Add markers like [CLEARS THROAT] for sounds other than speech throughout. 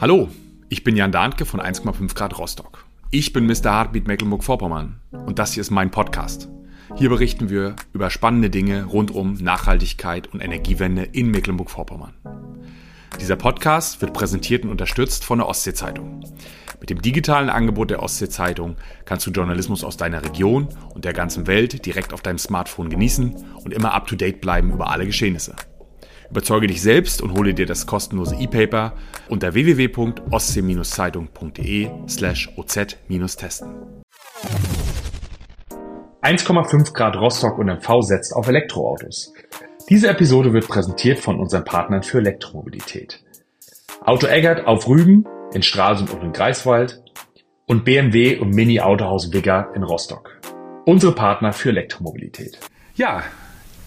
Hallo, ich bin Jan Dahnke von 1,5 Grad Rostock. Ich bin Mr. Heartbeat Mecklenburg-Vorpommern und das hier ist mein Podcast. Hier berichten wir über spannende Dinge rund um Nachhaltigkeit und Energiewende in Mecklenburg-Vorpommern. Dieser Podcast wird präsentiert und unterstützt von der Ostsee-Zeitung. Mit dem digitalen Angebot der Ostsee-Zeitung kannst du Journalismus aus deiner Region und der ganzen Welt direkt auf deinem Smartphone genießen und immer up-to-date bleiben über alle Geschehnisse. Überzeuge dich selbst und hole dir das kostenlose E-Paper unter www.ostsee-zeitung.de slash oz-testen. 1,5 Grad Rostock und MV setzt auf Elektroautos. Diese Episode wird präsentiert von unseren Partnern für Elektromobilität. Auto Eggert auf Rügen, in Stralsund und in Greifswald und BMW und Mini Autohaus Wigger in Rostock. Unsere Partner für Elektromobilität. Ja,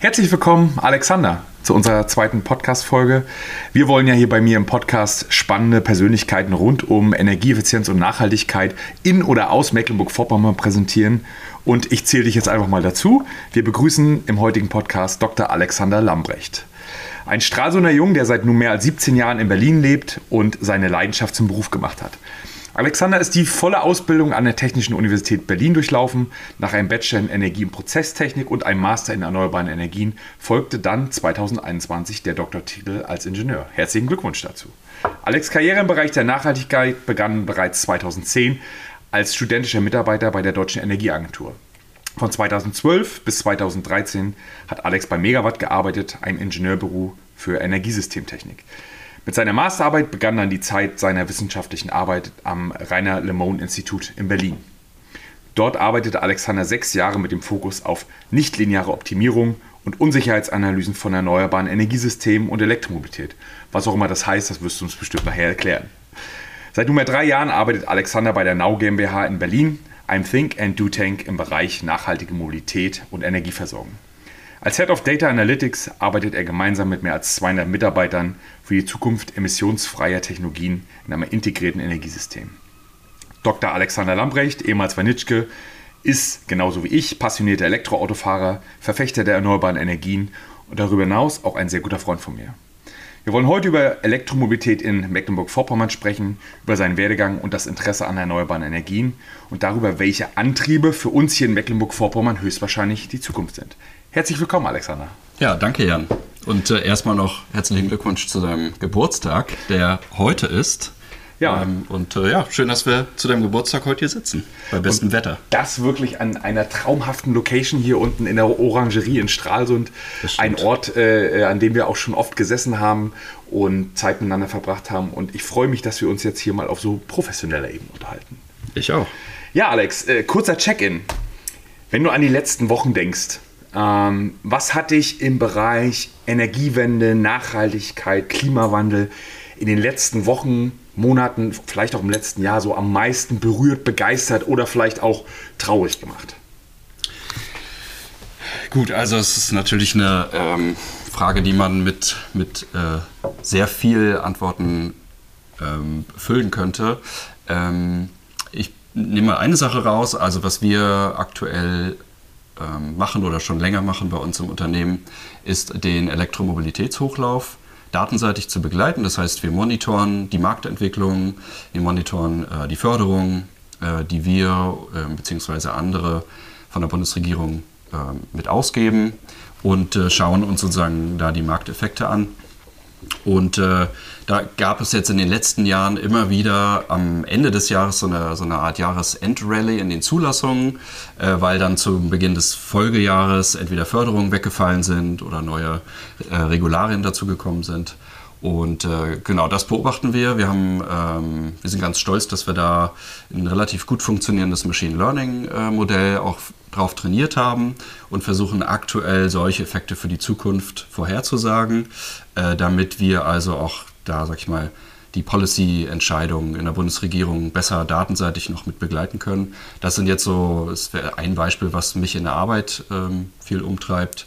herzlich willkommen, Alexander zu unserer zweiten Podcast-Folge. Wir wollen ja hier bei mir im Podcast spannende Persönlichkeiten rund um Energieeffizienz und Nachhaltigkeit in oder aus Mecklenburg-Vorpommern präsentieren. Und ich zähle dich jetzt einfach mal dazu. Wir begrüßen im heutigen Podcast Dr. Alexander Lambrecht. Ein Stralsunder Jung, der seit nunmehr als 17 Jahren in Berlin lebt und seine Leidenschaft zum Beruf gemacht hat. Alexander ist die volle Ausbildung an der Technischen Universität Berlin durchlaufen. Nach einem Bachelor in Energie- und Prozesstechnik und einem Master in erneuerbaren Energien folgte dann 2021 der Doktortitel als Ingenieur. Herzlichen Glückwunsch dazu. Alex' Karriere im Bereich der Nachhaltigkeit begann bereits 2010 als studentischer Mitarbeiter bei der Deutschen Energieagentur. Von 2012 bis 2013 hat Alex bei Megawatt gearbeitet, einem Ingenieurbüro für Energiesystemtechnik. Mit seiner Masterarbeit begann dann die Zeit seiner wissenschaftlichen Arbeit am Rainer Lemon Institut in Berlin. Dort arbeitete Alexander sechs Jahre mit dem Fokus auf nichtlineare Optimierung und Unsicherheitsanalysen von erneuerbaren Energiesystemen und Elektromobilität. Was auch immer das heißt, das wirst du uns bestimmt nachher erklären. Seit nunmehr drei Jahren arbeitet Alexander bei der Nau GmbH in Berlin, einem Think and Do Tank im Bereich nachhaltige Mobilität und Energieversorgung. Als Head of Data Analytics arbeitet er gemeinsam mit mehr als 200 Mitarbeitern für die Zukunft emissionsfreier Technologien in einem integrierten Energiesystem. Dr. Alexander Lambrecht, ehemals Vanitschke, ist genauso wie ich passionierter Elektroautofahrer, Verfechter der erneuerbaren Energien und darüber hinaus auch ein sehr guter Freund von mir. Wir wollen heute über Elektromobilität in Mecklenburg-Vorpommern sprechen, über seinen Werdegang und das Interesse an erneuerbaren Energien und darüber, welche Antriebe für uns hier in Mecklenburg-Vorpommern höchstwahrscheinlich die Zukunft sind. Herzlich willkommen, Alexander. Ja, danke, Jan. Und äh, erstmal noch herzlichen Glückwunsch zu deinem Geburtstag, der heute ist. Ja. Ähm, und äh, ja, schön, dass wir zu deinem Geburtstag heute hier sitzen, bei bestem und Wetter. Das wirklich an einer traumhaften Location hier unten in der Orangerie in Stralsund. Ein Ort, äh, an dem wir auch schon oft gesessen haben und Zeit miteinander verbracht haben. Und ich freue mich, dass wir uns jetzt hier mal auf so professioneller Ebene unterhalten. Ich auch. Ja, Alex, äh, kurzer Check-in. Wenn du an die letzten Wochen denkst, ähm, was hat dich im Bereich Energiewende, Nachhaltigkeit, Klimawandel in den letzten Wochen, Monaten, vielleicht auch im letzten Jahr so am meisten berührt, begeistert oder vielleicht auch traurig gemacht? Gut, also es ist natürlich eine ähm, Frage, die man mit, mit äh, sehr viel Antworten ähm, füllen könnte. Ähm, ich nehme mal eine Sache raus, also was wir aktuell machen oder schon länger machen bei uns im Unternehmen, ist den Elektromobilitätshochlauf datenseitig zu begleiten. Das heißt, wir monitoren die Marktentwicklung, wir monitoren äh, die Förderung, äh, die wir äh, bzw. andere von der Bundesregierung äh, mit ausgeben und äh, schauen uns sozusagen da die Markteffekte an. Und äh, da gab es jetzt in den letzten Jahren immer wieder am Ende des Jahres so eine, so eine Art Jahresendrallye in den Zulassungen, äh, weil dann zum Beginn des Folgejahres entweder Förderungen weggefallen sind oder neue äh, Regularien dazugekommen sind. Und äh, genau das beobachten wir. Wir, haben, ähm, wir sind ganz stolz, dass wir da ein relativ gut funktionierendes Machine Learning äh, auch drauf trainiert haben und versuchen aktuell solche Effekte für die Zukunft vorherzusagen, äh, damit wir also auch da, sag ich mal, die Policy-Entscheidungen in der Bundesregierung besser datenseitig noch mit begleiten können. Das sind jetzt so, es wäre ein Beispiel, was mich in der Arbeit ähm, viel umtreibt.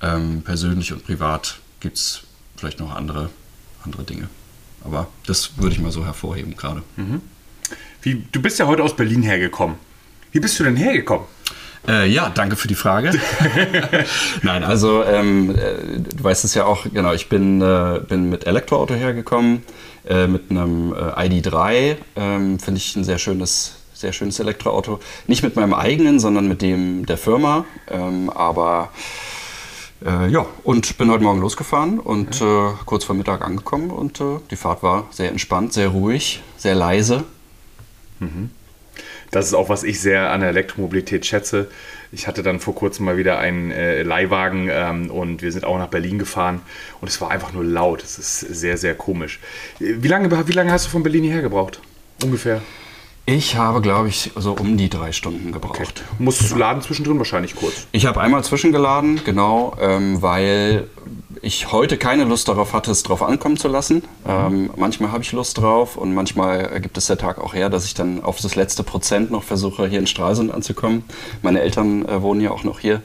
Ähm, persönlich und privat gibt es vielleicht noch andere, andere Dinge. Aber das würde ich mal so hervorheben gerade. Mhm. du bist ja heute aus Berlin hergekommen. Wie bist du denn hergekommen? Äh, ja, danke für die Frage. [LAUGHS] Nein, also ähm, äh, du weißt es ja auch, genau, ich bin, äh, bin mit Elektroauto hergekommen, äh, mit einem äh, ID3, ähm, finde ich ein sehr schönes, sehr schönes Elektroauto. Nicht mit meinem eigenen, sondern mit dem der Firma, ähm, aber ja, und bin heute Morgen losgefahren und äh, kurz vor Mittag angekommen und äh, die Fahrt war sehr entspannt, sehr ruhig, sehr leise. Mhm. Das ist auch, was ich sehr an der Elektromobilität schätze. Ich hatte dann vor kurzem mal wieder einen äh, Leihwagen ähm, und wir sind auch nach Berlin gefahren und es war einfach nur laut. Es ist sehr, sehr komisch. Wie lange, wie lange hast du von Berlin hierher gebraucht? Ungefähr? Ich habe, glaube ich, so um die drei Stunden gebraucht. Okay. Musstest du laden zwischendrin wahrscheinlich kurz? Ich habe einmal zwischengeladen, genau, ähm, weil ich heute keine Lust darauf hatte, es drauf ankommen zu lassen. Ähm, manchmal habe ich Lust drauf und manchmal gibt es der Tag auch her, dass ich dann auf das letzte Prozent noch versuche, hier in Stralsund anzukommen. Meine Eltern äh, wohnen ja auch noch hier.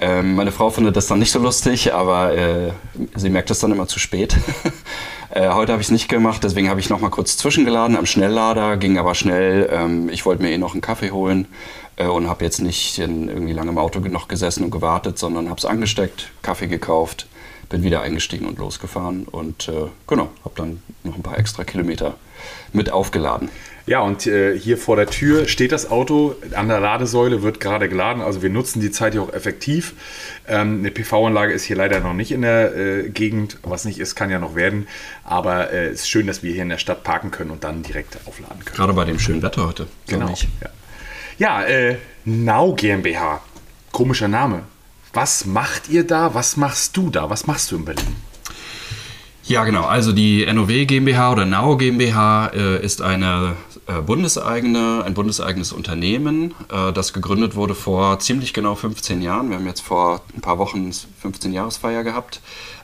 Ähm, meine Frau findet das dann nicht so lustig, aber äh, sie merkt es dann immer zu spät. [LAUGHS] äh, heute habe ich es nicht gemacht, deswegen habe ich noch mal kurz zwischengeladen am Schnelllader, ging aber schnell. Ähm, ich wollte mir eh noch einen Kaffee holen äh, und habe jetzt nicht irgendwie lange im Auto noch gesessen und gewartet, sondern habe es angesteckt, Kaffee gekauft, bin wieder eingestiegen und losgefahren und äh, genau, habe dann noch ein paar extra Kilometer mit aufgeladen. Ja, und äh, hier vor der Tür steht das Auto, an der Ladesäule wird gerade geladen. Also wir nutzen die Zeit hier auch effektiv. Ähm, eine PV-Anlage ist hier leider noch nicht in der äh, Gegend. Was nicht ist, kann ja noch werden. Aber äh, es ist schön, dass wir hier in der Stadt parken können und dann direkt aufladen können. Gerade bei dem schönen Wetter heute. Genau. Ja, ja äh, Now GmbH. Komischer Name. Was macht ihr da? Was machst du da? Was machst du in Berlin? Ja, genau. Also die NOW GmbH oder NAO GmbH äh, ist eine äh, bundeseigene, ein bundeseigenes Unternehmen, äh, das gegründet wurde vor ziemlich genau 15 Jahren. Wir haben jetzt vor ein paar Wochen 15-Jahresfeier gehabt,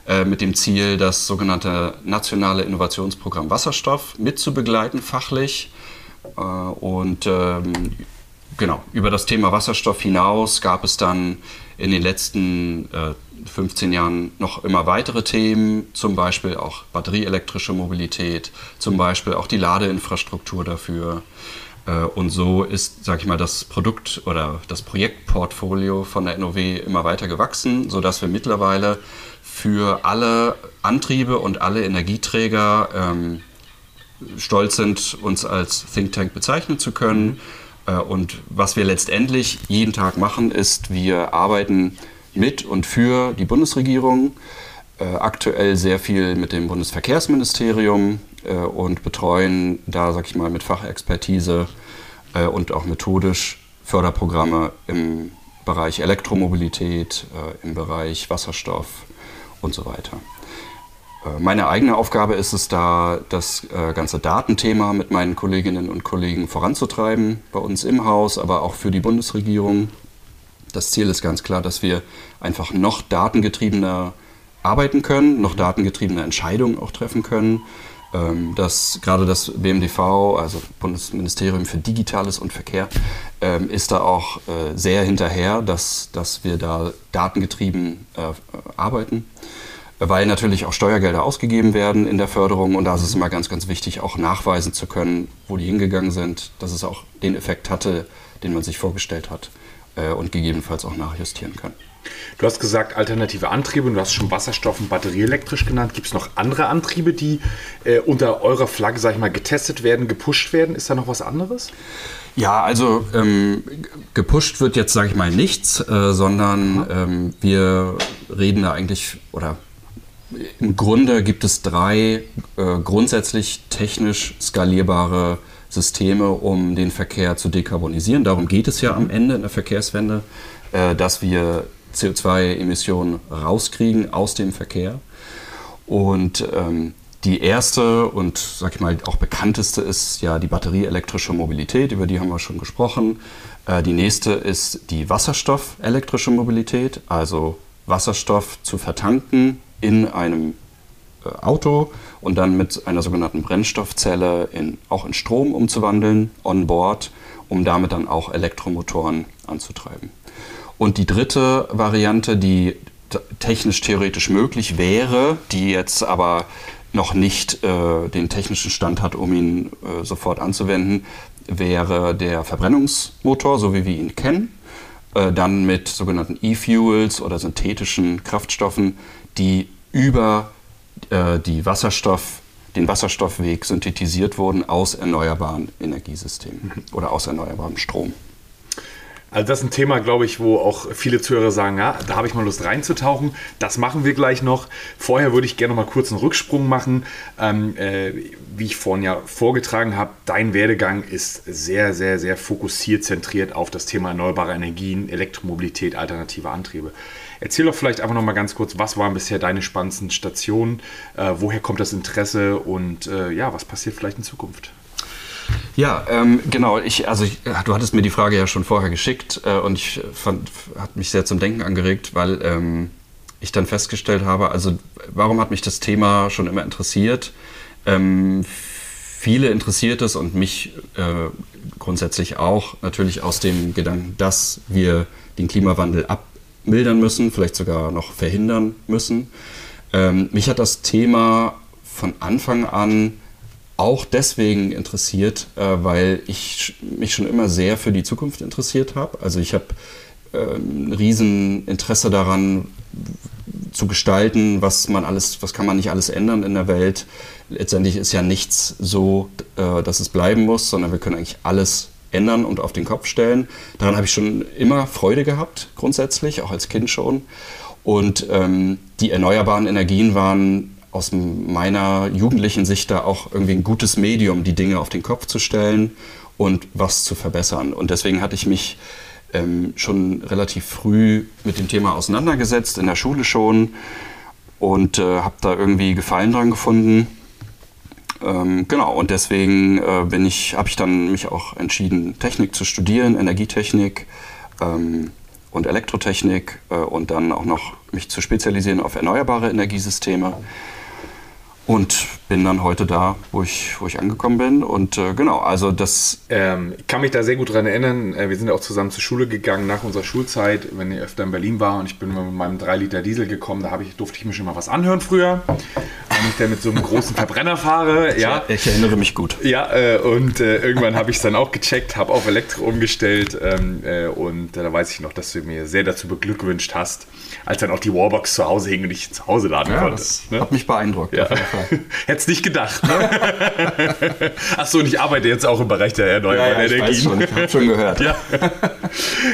äh, mit dem Ziel, das sogenannte nationale Innovationsprogramm Wasserstoff mitzubegleiten, fachlich. Äh, und ähm, genau, über das Thema Wasserstoff hinaus gab es dann in den letzten 15 äh, Jahren noch immer weitere Themen, zum Beispiel auch batterieelektrische Mobilität, zum Beispiel auch die Ladeinfrastruktur dafür. Äh, und so ist, sage ich mal, das Produkt oder das Projektportfolio von der NOW immer weiter gewachsen, sodass wir mittlerweile für alle Antriebe und alle Energieträger ähm, stolz sind, uns als Think Tank bezeichnen zu können. Äh, und was wir letztendlich jeden Tag machen, ist, wir arbeiten mit und für die Bundesregierung, äh, aktuell sehr viel mit dem Bundesverkehrsministerium äh, und betreuen da, sag ich mal, mit Fachexpertise und auch methodisch Förderprogramme im Bereich Elektromobilität, im Bereich Wasserstoff und so weiter. Äh, meine eigene Aufgabe ist es da, das äh, ganze Datenthema mit meinen Kolleginnen und Kollegen voranzutreiben, bei uns im Haus, aber auch für die Bundesregierung. Das Ziel ist ganz klar, dass wir einfach noch datengetriebener arbeiten können, noch datengetriebene Entscheidungen auch treffen können. Ähm, dass gerade das BMDV, also Bundesministerium für Digitales und Verkehr, ähm, ist da auch äh, sehr hinterher, dass, dass wir da datengetrieben arbeiten weil natürlich auch Steuergelder ausgegeben werden in der Förderung und da ist es immer ganz, ganz wichtig, auch nachweisen zu können, wo die hingegangen sind, dass es auch den Effekt hatte, den man sich vorgestellt hat äh, und gegebenenfalls auch nachjustieren kann. Du hast gesagt, alternative Antriebe und du hast schon Wasserstoff und batterieelektrisch genannt. Gibt es noch andere Antriebe, die äh, unter eurer Flagge, sag ich mal, getestet werden, gepusht werden? Ist da noch was anderes? Ja, also ähm, gepusht wird jetzt, sage ich mal, nichts, äh, sondern ähm, wir reden da eigentlich oder im Grunde gibt es drei äh, grundsätzlich technisch skalierbare Systeme, um den Verkehr zu dekarbonisieren. Darum geht es ja am Ende in der Verkehrswende, äh, dass wir CO2-Emissionen rauskriegen aus dem Verkehr. Und ähm, die erste und, sag ich mal, auch bekannteste ist ja die batterieelektrische Mobilität, über die haben wir schon gesprochen. Äh, die nächste ist die wasserstoffelektrische Mobilität, also Wasserstoff zu vertanken in einem äh, Auto und dann mit einer sogenannten Brennstoffzelle in, auch in Strom umzuwandeln, on board, um damit dann auch Elektromotoren anzutreiben. Und die dritte Variante, die technisch theoretisch möglich wäre, die jetzt aber noch nicht äh, den technischen Stand hat, um ihn äh, sofort anzuwenden, wäre der Verbrennungsmotor, so wie wir ihn kennen. Äh, dann mit sogenannten E-Fuels oder synthetischen Kraftstoffen, die über äh, die Wasserstoff, den Wasserstoffweg synthetisiert wurden aus erneuerbaren Energiesystemen mhm. oder aus erneuerbarem Strom. Also das ist ein Thema, glaube ich, wo auch viele Zuhörer sagen, ja, da habe ich mal Lust reinzutauchen. Das machen wir gleich noch. Vorher würde ich gerne noch mal kurz einen Rücksprung machen. Ähm, äh, wie ich vorhin ja vorgetragen habe, dein Werdegang ist sehr, sehr, sehr fokussiert, zentriert auf das Thema erneuerbare Energien, Elektromobilität, alternative Antriebe. Erzähl doch vielleicht einfach noch mal ganz kurz, was waren bisher deine spannendsten Stationen? Äh, woher kommt das Interesse und äh, ja, was passiert vielleicht in Zukunft? Ja, ähm, genau. Ich, also ich, du hattest mir die Frage ja schon vorher geschickt äh, und ich fand, hat mich sehr zum Denken angeregt, weil ähm, ich dann festgestellt habe, also warum hat mich das Thema schon immer interessiert? Ähm, viele interessiert es und mich äh, grundsätzlich auch natürlich aus dem Gedanken, dass wir den Klimawandel abmildern müssen, vielleicht sogar noch verhindern müssen. Ähm, mich hat das Thema von Anfang an auch deswegen interessiert, äh, weil ich mich schon immer sehr für die Zukunft interessiert habe. Also ich habe äh, ein Rieseninteresse daran zu gestalten, was man alles, was kann man nicht alles ändern in der Welt. Letztendlich ist ja nichts so, äh, dass es bleiben muss, sondern wir können eigentlich alles ändern und auf den Kopf stellen. Daran habe ich schon immer Freude gehabt, grundsätzlich, auch als Kind schon. Und ähm, die erneuerbaren Energien waren aus meiner jugendlichen Sicht da auch irgendwie ein gutes Medium, die Dinge auf den Kopf zu stellen und was zu verbessern. Und deswegen hatte ich mich ähm, schon relativ früh mit dem Thema auseinandergesetzt, in der Schule schon, und äh, habe da irgendwie Gefallen dran gefunden. Ähm, genau, und deswegen äh, ich, habe ich dann mich auch entschieden, Technik zu studieren, Energietechnik ähm, und Elektrotechnik äh, und dann auch noch mich zu spezialisieren auf erneuerbare Energiesysteme. Und bin dann heute da, wo ich, wo ich angekommen bin. Und äh, genau, also das. Ähm, ich kann mich da sehr gut dran erinnern. Äh, wir sind ja auch zusammen zur Schule gegangen nach unserer Schulzeit, wenn ich öfter in Berlin war und ich bin mit meinem 3 Liter Diesel gekommen. Da ich, durfte ich mir schon mal was anhören früher. Wenn ich dann mit so einem großen Verbrenner fahre. Ja. Ich, erinnere mich gut. Ja, äh, und äh, irgendwann habe ich es dann auch gecheckt, habe auf Elektro umgestellt. Ähm, äh, und da weiß ich noch, dass du mir sehr dazu beglückwünscht hast als dann auch die Warbox zu Hause hing und ich zu Hause laden ja, konnte. Ne? Hat mich beeindruckt. Ja. [LAUGHS] Hättest nicht gedacht. Ne? [LAUGHS] Achso, und ich arbeite jetzt auch im Bereich der erneuerbaren ja, ja, Energien. Ich, schon, ich habe schon gehört. [LAUGHS] Ja.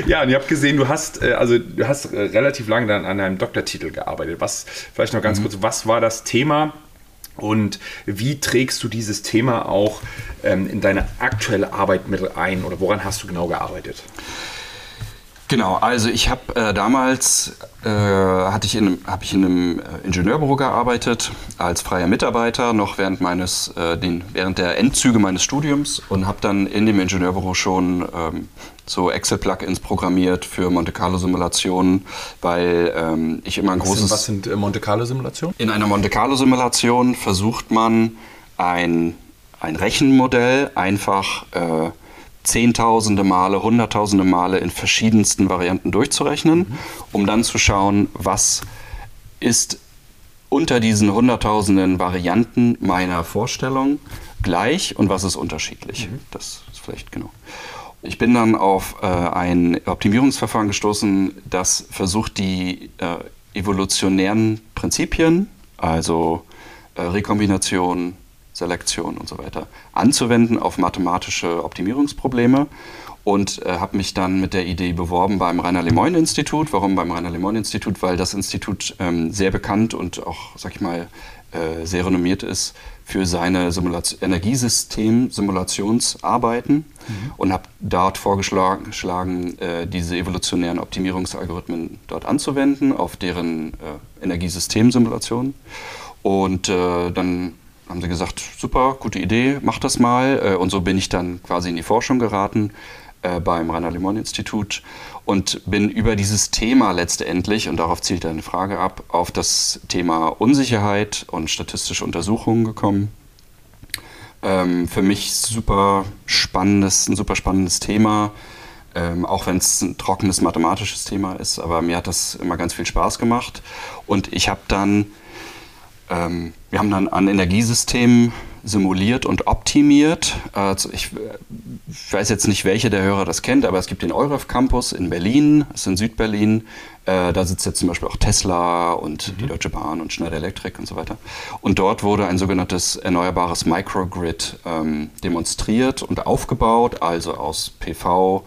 ja, und ihr habt gesehen, du hast, also du hast relativ lange dann an einem Doktortitel gearbeitet. Was, vielleicht noch ganz mhm. kurz, was war das Thema? Und wie trägst du dieses Thema auch ähm, in deine aktuelle Arbeit mit ein oder woran hast du genau gearbeitet? Genau, also ich habe äh, damals äh, hatte ich in, habe ich in einem äh, Ingenieurbüro gearbeitet als freier Mitarbeiter noch während meines äh, den, während der Endzüge meines Studiums und habe dann in dem Ingenieurbüro schon ähm, so Excel-Plugins programmiert für Monte Carlo Simulationen, weil ähm, ich immer ein was großes sind, was sind äh, Monte Carlo Simulationen? In einer Monte Carlo Simulation versucht man ein ein Rechenmodell einfach äh, Zehntausende Male, Hunderttausende Male in verschiedensten Varianten durchzurechnen, mhm. um dann zu schauen, was ist unter diesen Hunderttausenden Varianten meiner Vorstellung gleich und was ist unterschiedlich. Mhm. Das ist vielleicht genau. Ich bin dann auf äh, ein Optimierungsverfahren gestoßen, das versucht, die äh, evolutionären Prinzipien, also äh, Rekombination, Selektion und so weiter anzuwenden auf mathematische Optimierungsprobleme und äh, habe mich dann mit der Idee beworben beim Rainer Lemoyne Institut. Warum beim Rainer Lemoyne Institut? Weil das Institut ähm, sehr bekannt und auch, sag ich mal, äh, sehr renommiert ist für seine Energiesystem-Simulationsarbeiten mhm. und habe dort vorgeschlagen, äh, diese evolutionären Optimierungsalgorithmen dort anzuwenden auf deren äh, Energiesystem-Simulationen. Und äh, dann haben sie gesagt, super, gute Idee, mach das mal. Äh, und so bin ich dann quasi in die Forschung geraten äh, beim Rainer Limon Institut und bin über dieses Thema letztendlich, und darauf zielt deine Frage ab, auf das Thema Unsicherheit und statistische Untersuchungen gekommen. Ähm, für mich super spannendes, ein super spannendes Thema, ähm, auch wenn es ein trockenes mathematisches Thema ist, aber mir hat das immer ganz viel Spaß gemacht. Und ich habe dann ähm, wir haben dann an Energiesystemen simuliert und optimiert. Also ich ich weiß jetzt nicht, welche der Hörer das kennt, aber es gibt den EUREF Campus in Berlin, das ist in Südberlin. Äh, da sitzt jetzt zum Beispiel auch Tesla und mhm. die Deutsche Bahn und Schneider Electric und so weiter. Und dort wurde ein sogenanntes erneuerbares Microgrid ähm, demonstriert und aufgebaut, also aus PV,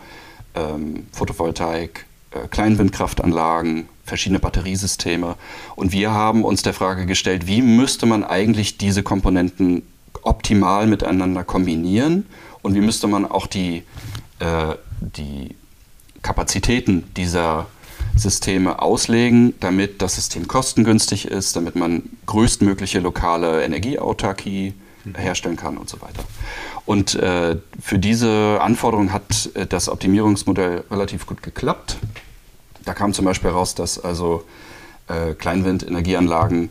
ähm, Photovoltaik, äh, Kleinwindkraftanlagen, verschiedene Batteriesysteme. Und wir haben uns der Frage gestellt, wie müsste man eigentlich diese Komponenten optimal miteinander kombinieren und wie müsste man auch die, äh, die Kapazitäten dieser Systeme auslegen, damit das System kostengünstig ist, damit man größtmögliche lokale Energieautarkie herstellen kann und so weiter. Und äh, für diese Anforderung hat äh, das Optimierungsmodell relativ gut geklappt. Da kam zum Beispiel heraus, dass also äh, Kleinwindenergieanlagen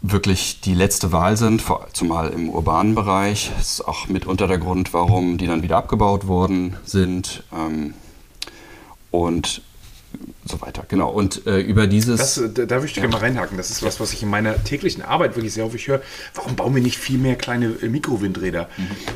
wirklich die letzte Wahl sind, zumal im urbanen Bereich. Das ist auch mitunter der Grund, warum die dann wieder abgebaut worden sind. Ähm, und so weiter. Genau. Und äh, über dieses. Das, da, da würde ich gerne mal reinhaken. Das ist was, was ich in meiner täglichen Arbeit wirklich sehr häufig höre. Warum bauen wir nicht viel mehr kleine äh, Mikrowindräder?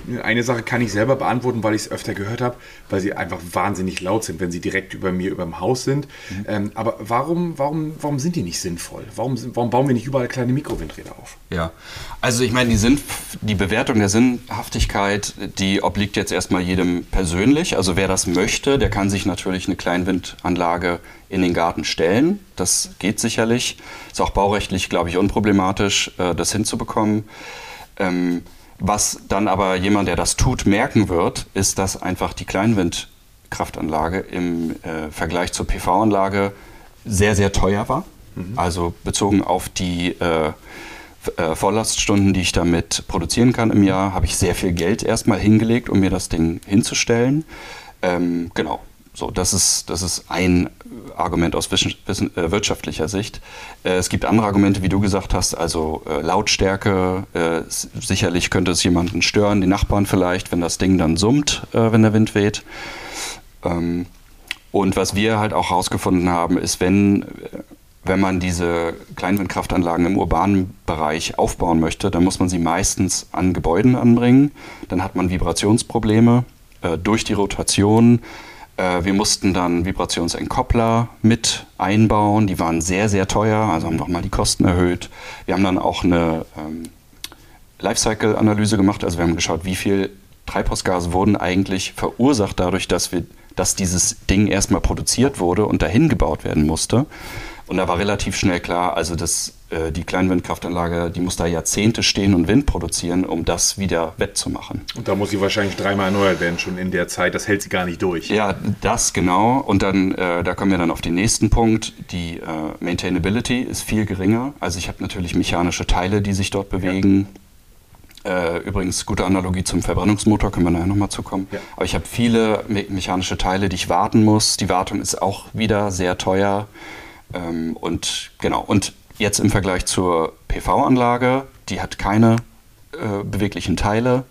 Mhm. Eine Sache kann ich selber beantworten, weil ich es öfter gehört habe, weil sie einfach wahnsinnig laut sind, wenn sie direkt über mir, über dem Haus sind. Mhm. Ähm, aber warum, warum, warum sind die nicht sinnvoll? Warum, warum bauen wir nicht überall kleine Mikrowindräder auf? Ja, also ich meine, die, Sinn, die Bewertung der Sinnhaftigkeit, die obliegt jetzt erstmal jedem persönlich. Also wer das möchte, der kann sich natürlich eine Kleinwindanlage in den Garten stellen. Das geht sicherlich. Ist auch baurechtlich, glaube ich, unproblematisch, äh, das hinzubekommen. Ähm, was dann aber jemand, der das tut, merken wird, ist, dass einfach die Kleinwindkraftanlage im äh, Vergleich zur PV-Anlage sehr, sehr teuer war. Mhm. Also bezogen auf die äh, Vorlaststunden, die ich damit produzieren kann im Jahr, habe ich sehr viel Geld erstmal hingelegt, um mir das Ding hinzustellen. Ähm, genau. So, das ist, das ist ein Argument aus äh, wirtschaftlicher Sicht. Äh, es gibt andere Argumente, wie du gesagt hast, also äh, Lautstärke. Sicherlich könnte es jemanden stören, die Nachbarn vielleicht, wenn das Ding dann summt, wenn der Wind weht. Ähm, und was wir halt auch herausgefunden haben, ist, wenn, wenn man diese Kleinwindkraftanlagen im urbanen Bereich aufbauen möchte, dann muss man sie meistens an Gebäuden anbringen. Dann hat man Vibrationsprobleme durch die Rotation wir mussten dann Vibrationsentkoppler mit einbauen. Die waren sehr, sehr teuer, also haben nochmal die Kosten erhöht. Wir haben dann auch eine ähm, Lifecycle-Analyse gemacht. Also wir haben geschaut, wie viel Treibhausgase wurden eigentlich verursacht dadurch, dass, wir, dass dieses Ding erstmal produziert wurde und dahin gebaut werden musste. Und da war relativ schnell klar, also das, äh, die Kleinwindkraftanlage, die muss da Jahrzehnte stehen und Wind produzieren, um das wieder wettzumachen. Und da muss sie wahrscheinlich dreimal erneuert werden schon in der Zeit. Das hält sie gar nicht durch. Ja, das genau. Und dann, äh, da kommen wir dann auf den nächsten Punkt. Die äh, Maintainability ist viel geringer. Also ich habe natürlich mechanische Teile, die sich dort bewegen. Ja. Äh, übrigens, gute Analogie zum Verbrennungsmotor, können wir nachher nochmal zukommen. Ja. Aber ich habe viele me mechanische Teile, die ich warten muss. Die Wartung ist auch wieder sehr teuer. Ähm, und genau, und jetzt im Vergleich zur PV-Anlage, die hat keine äh, beweglichen Teile.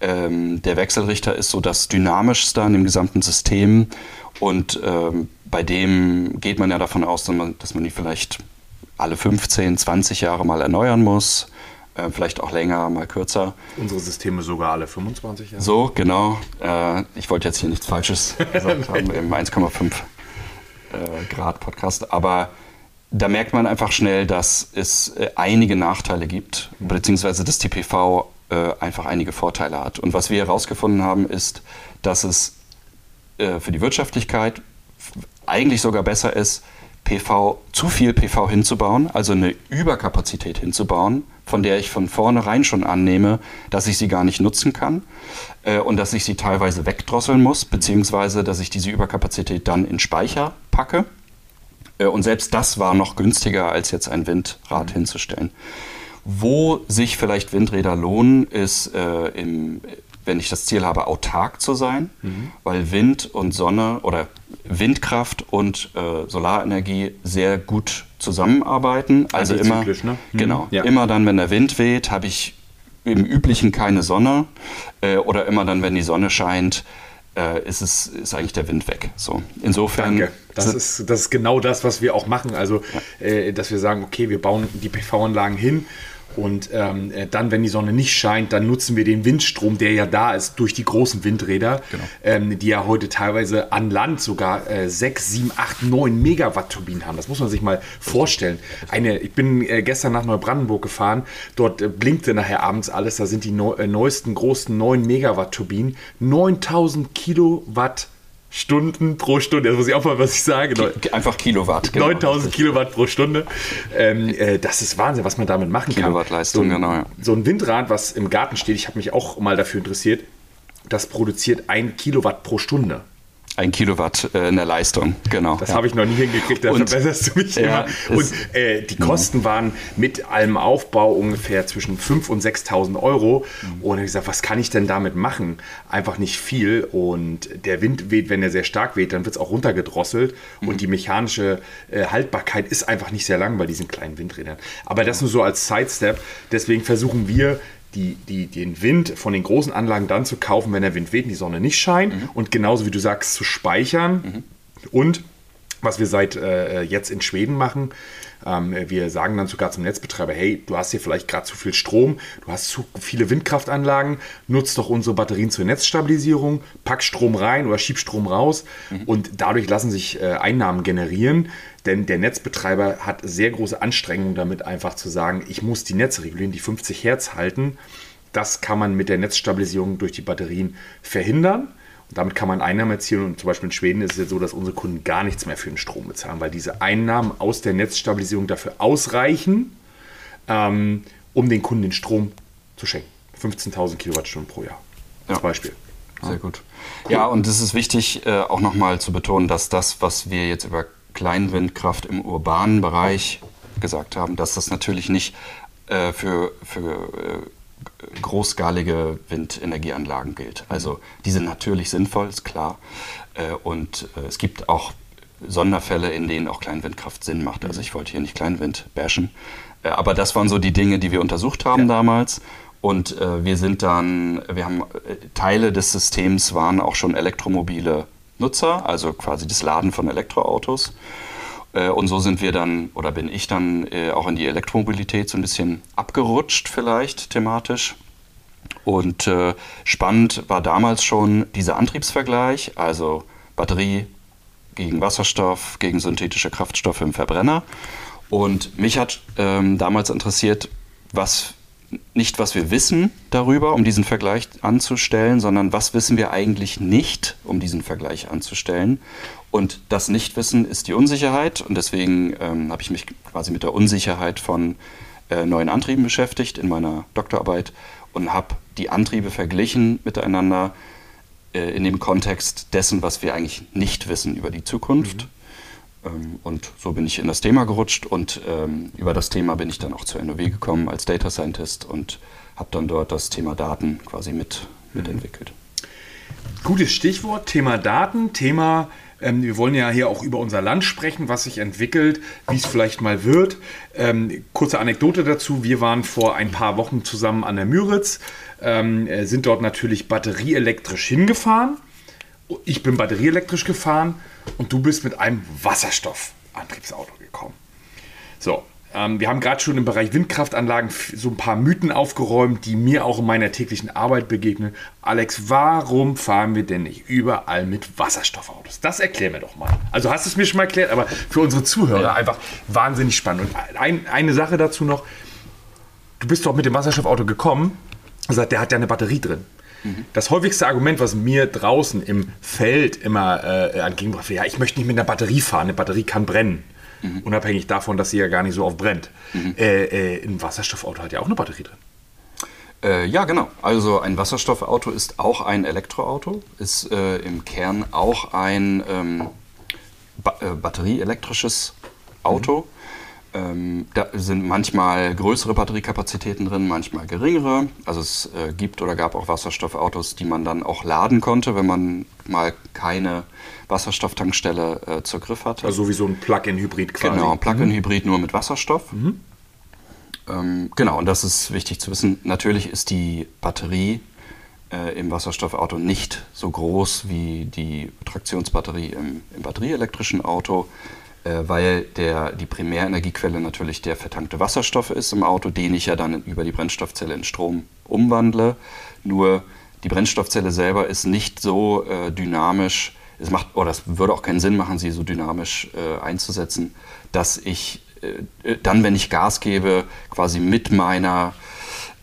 Ähm, der Wechselrichter ist so das dynamischste an dem gesamten System und ähm, bei dem geht man ja davon aus, dass man, dass man die vielleicht alle 15, 20 Jahre mal erneuern muss. Äh, vielleicht auch länger, mal kürzer. Unsere Systeme sogar alle 25 Jahre. So, genau. Äh, ich wollte jetzt hier nichts Falsches [LAUGHS] gesagt haben im 1,5 äh, Grad Podcast, aber da merkt man einfach schnell, dass es äh, einige Nachteile gibt, beziehungsweise dass TPV äh, einfach einige Vorteile hat. Und was wir herausgefunden haben, ist, dass es äh, für die Wirtschaftlichkeit eigentlich sogar besser ist, PV, zu viel PV hinzubauen, also eine Überkapazität hinzubauen, von der ich von vornherein schon annehme, dass ich sie gar nicht nutzen kann äh, und dass ich sie teilweise wegdrosseln muss, beziehungsweise dass ich diese Überkapazität dann in Speicher packe. Äh, und selbst das war noch günstiger, als jetzt ein Windrad mhm. hinzustellen. Wo sich vielleicht Windräder lohnen, ist äh, im, wenn ich das Ziel habe, autark zu sein, mhm. weil Wind und Sonne oder Windkraft und äh, Solarenergie sehr gut zusammenarbeiten. Also immer, ne? Mhm. genau, ja. immer dann, wenn der Wind weht, habe ich im Üblichen keine Sonne äh, oder immer dann, wenn die Sonne scheint, ist, es, ist eigentlich der Wind weg. So, insofern. Danke. Das ist, das ist genau das, was wir auch machen. Also, ja. äh, dass wir sagen, okay, wir bauen die PV-Anlagen hin Und ähm, äh, dann, wenn die Sonne nicht scheint, dann nutzen wir den Windstrom, der ja da ist, durch die großen Windräder, genau. ähm, die ja heute teilweise an Land sogar äh, 6, 7, 8, 9 Megawatt Turbinen haben. Das muss man sich mal vorstellen. Eine, ich bin äh, gestern nach Neubrandenburg gefahren, dort äh, blinkte nachher abends alles, da sind die neu, äh, neuesten großen 9 Megawatt Turbinen, 9000 Kilowatt Stunden pro Stunde. Das muss ich auch mal, was ich sage. Einfach Kilowatt. Genau. 9000 Kilowatt pro Stunde. Ähm, äh, das ist Wahnsinn, was man damit machen kann. Kilowattleistung, so, genau. Ja. So ein Windrad, was im Garten steht, ich habe mich auch mal dafür interessiert, das produziert ein Kilowatt pro Stunde. Ein Kilowatt äh, in der Leistung, genau. Das ja. habe ich noch nie hingekriegt, da und, verbesserst du mich [LAUGHS] ja, immer. Und äh, die Kosten waren mit allem Aufbau ungefähr zwischen 5.000 und 6.000 Euro. Mhm. Und ich gesagt, was kann ich denn damit machen? Einfach nicht viel. Und der Wind weht, wenn er sehr stark weht, dann wird es auch runtergedrosselt. Mhm. Und die mechanische äh, Haltbarkeit ist einfach nicht sehr lang bei diesen kleinen Windrädern. Aber das nur so als Sidestep. Deswegen versuchen wir, die, die, den Wind von den großen Anlagen dann zu kaufen, wenn der Wind weht und die Sonne nicht scheint. Mhm. Und genauso wie du sagst, zu speichern. Mhm. Und was wir seit äh, jetzt in Schweden machen, ähm, wir sagen dann sogar zum Netzbetreiber, hey, du hast hier vielleicht gerade zu viel Strom, du hast zu viele Windkraftanlagen, nutzt doch unsere Batterien zur Netzstabilisierung, pack Strom rein oder schieb Strom raus mhm. und dadurch lassen sich äh, Einnahmen generieren. Denn der Netzbetreiber hat sehr große Anstrengungen damit, einfach zu sagen, ich muss die Netze regulieren, die 50 Hertz halten. Das kann man mit der Netzstabilisierung durch die Batterien verhindern. Damit kann man Einnahmen erzielen. Und zum Beispiel in Schweden ist es jetzt so, dass unsere Kunden gar nichts mehr für den Strom bezahlen, weil diese Einnahmen aus der Netzstabilisierung dafür ausreichen, ähm, um den Kunden den Strom zu schenken. 15.000 Kilowattstunden pro Jahr. Als ja. Beispiel. Sehr gut. Ja, und es ist wichtig, äh, auch nochmal zu betonen, dass das, was wir jetzt über Kleinwindkraft im urbanen Bereich gesagt haben, dass das natürlich nicht äh, für, für äh, großskalige Windenergieanlagen gilt. Also die sind natürlich sinnvoll, ist klar. Äh, und äh, es gibt auch Sonderfälle, in denen auch Kleinwindkraft Sinn macht. Also ich wollte hier nicht Kleinwind bashen. Äh, aber das waren so die Dinge, die wir untersucht haben ja. damals. Und wir sind dann, wir haben Teile des Systems waren auch schon elektromobile Nutzer, also quasi das Laden von Elektroautos. Äh, und so sind wir dann, oder bin ich dann äh, auch in die Elektromobilität so ein bisschen abgerutscht vielleicht thematisch. Und äh, spannend war damals schon dieser Antriebsvergleich, also Batterie gegen Wasserstoff, gegen synthetische Kraftstoffe im Verbrenner. Und mich hat ähm, damals interessiert, was nicht, was wir wissen darüber, um diesen Vergleich anzustellen, sondern was wissen wir eigentlich nicht, um diesen Vergleich anzustellen. Und das Nichtwissen ist die Unsicherheit. Und deswegen ähm, habe ich mich quasi mit der Unsicherheit von äh, neuen Antrieben beschäftigt in meiner Doktorarbeit und habe die Antriebe verglichen miteinander äh, in dem Kontext dessen, was wir eigentlich nicht wissen über die Zukunft. Mhm. Ähm, und so bin ich in das Thema gerutscht und ähm, über das Thema bin ich dann auch zur NOW gekommen als Data Scientist und habe dann dort das Thema Daten quasi mit, mitentwickelt. Gutes Stichwort, Thema Daten, Thema, ähm, wir wollen ja hier auch über unser Land sprechen, was sich entwickelt, wie es vielleicht mal wird. Ähm, kurze Anekdote dazu, wir waren vor ein paar Wochen zusammen an der Müritz, ähm, äh, sind dort natürlich batterieelektrisch hingefahren ich bin batterieelektrisch gefahren und du bist mit einem Wasserstoffantriebsauto gekommen. So, ähm, wir haben gerade schon im Bereich Windkraftanlagen so ein paar Mythen aufgeräumt, die mir auch in meiner täglichen Arbeit begegnen. Alex, warum fahren wir denn nicht überall mit Wasserstoffautos? Das erklär mir doch mal. Also hast du es mir schon mal erklärt, aber für unsere Zuhörer ja. einfach wahnsinnig spannend. Und ein, eine Sache dazu noch. Du bist doch mit dem Wasserstoffauto gekommen. Also der hat ja eine Batterie drin. Das häufigste Argument, was mir draußen im Feld immer äh, entgegenbracht wird, ja, ich möchte nicht mit einer Batterie fahren, eine Batterie kann brennen. Mhm. Unabhängig davon, dass sie ja gar nicht so oft brennt. Mhm. Äh, äh, ein Wasserstoffauto hat ja auch eine Batterie drin. Äh, ja, genau. Also ein Wasserstoffauto ist auch ein Elektroauto, ist äh, im Kern auch ein ähm, ba äh, batterieelektrisches Auto. Mhm. Ähm, da sind manchmal größere Batteriekapazitäten drin, manchmal geringere. Also es äh, gibt oder gab auch Wasserstoffautos, die man dann auch laden konnte, wenn man mal keine Wasserstofftankstelle äh, zur Griff hatte. Also wie so ein Plug-in-Hybrid quasi. Genau, Plug-in-Hybrid mhm. nur mit Wasserstoff. Mhm. Ähm, genau, und das ist wichtig zu wissen. Natürlich ist die Batterie äh, im Wasserstoffauto nicht so groß wie die Traktionsbatterie im, im batterieelektrischen Auto. äh, weil der, die Primärenergiequelle natürlich der vertankte Wasserstoff ist im Auto, den ich ja dann über die Brennstoffzelle in Strom umwandle. Nur die Brennstoffzelle selber ist nicht so äh, dynamisch, es macht, oder es würde auch keinen Sinn machen, sie so dynamisch äh, einzusetzen, dass ich äh, äh dann, wenn ich Gas gebe, quasi mit meiner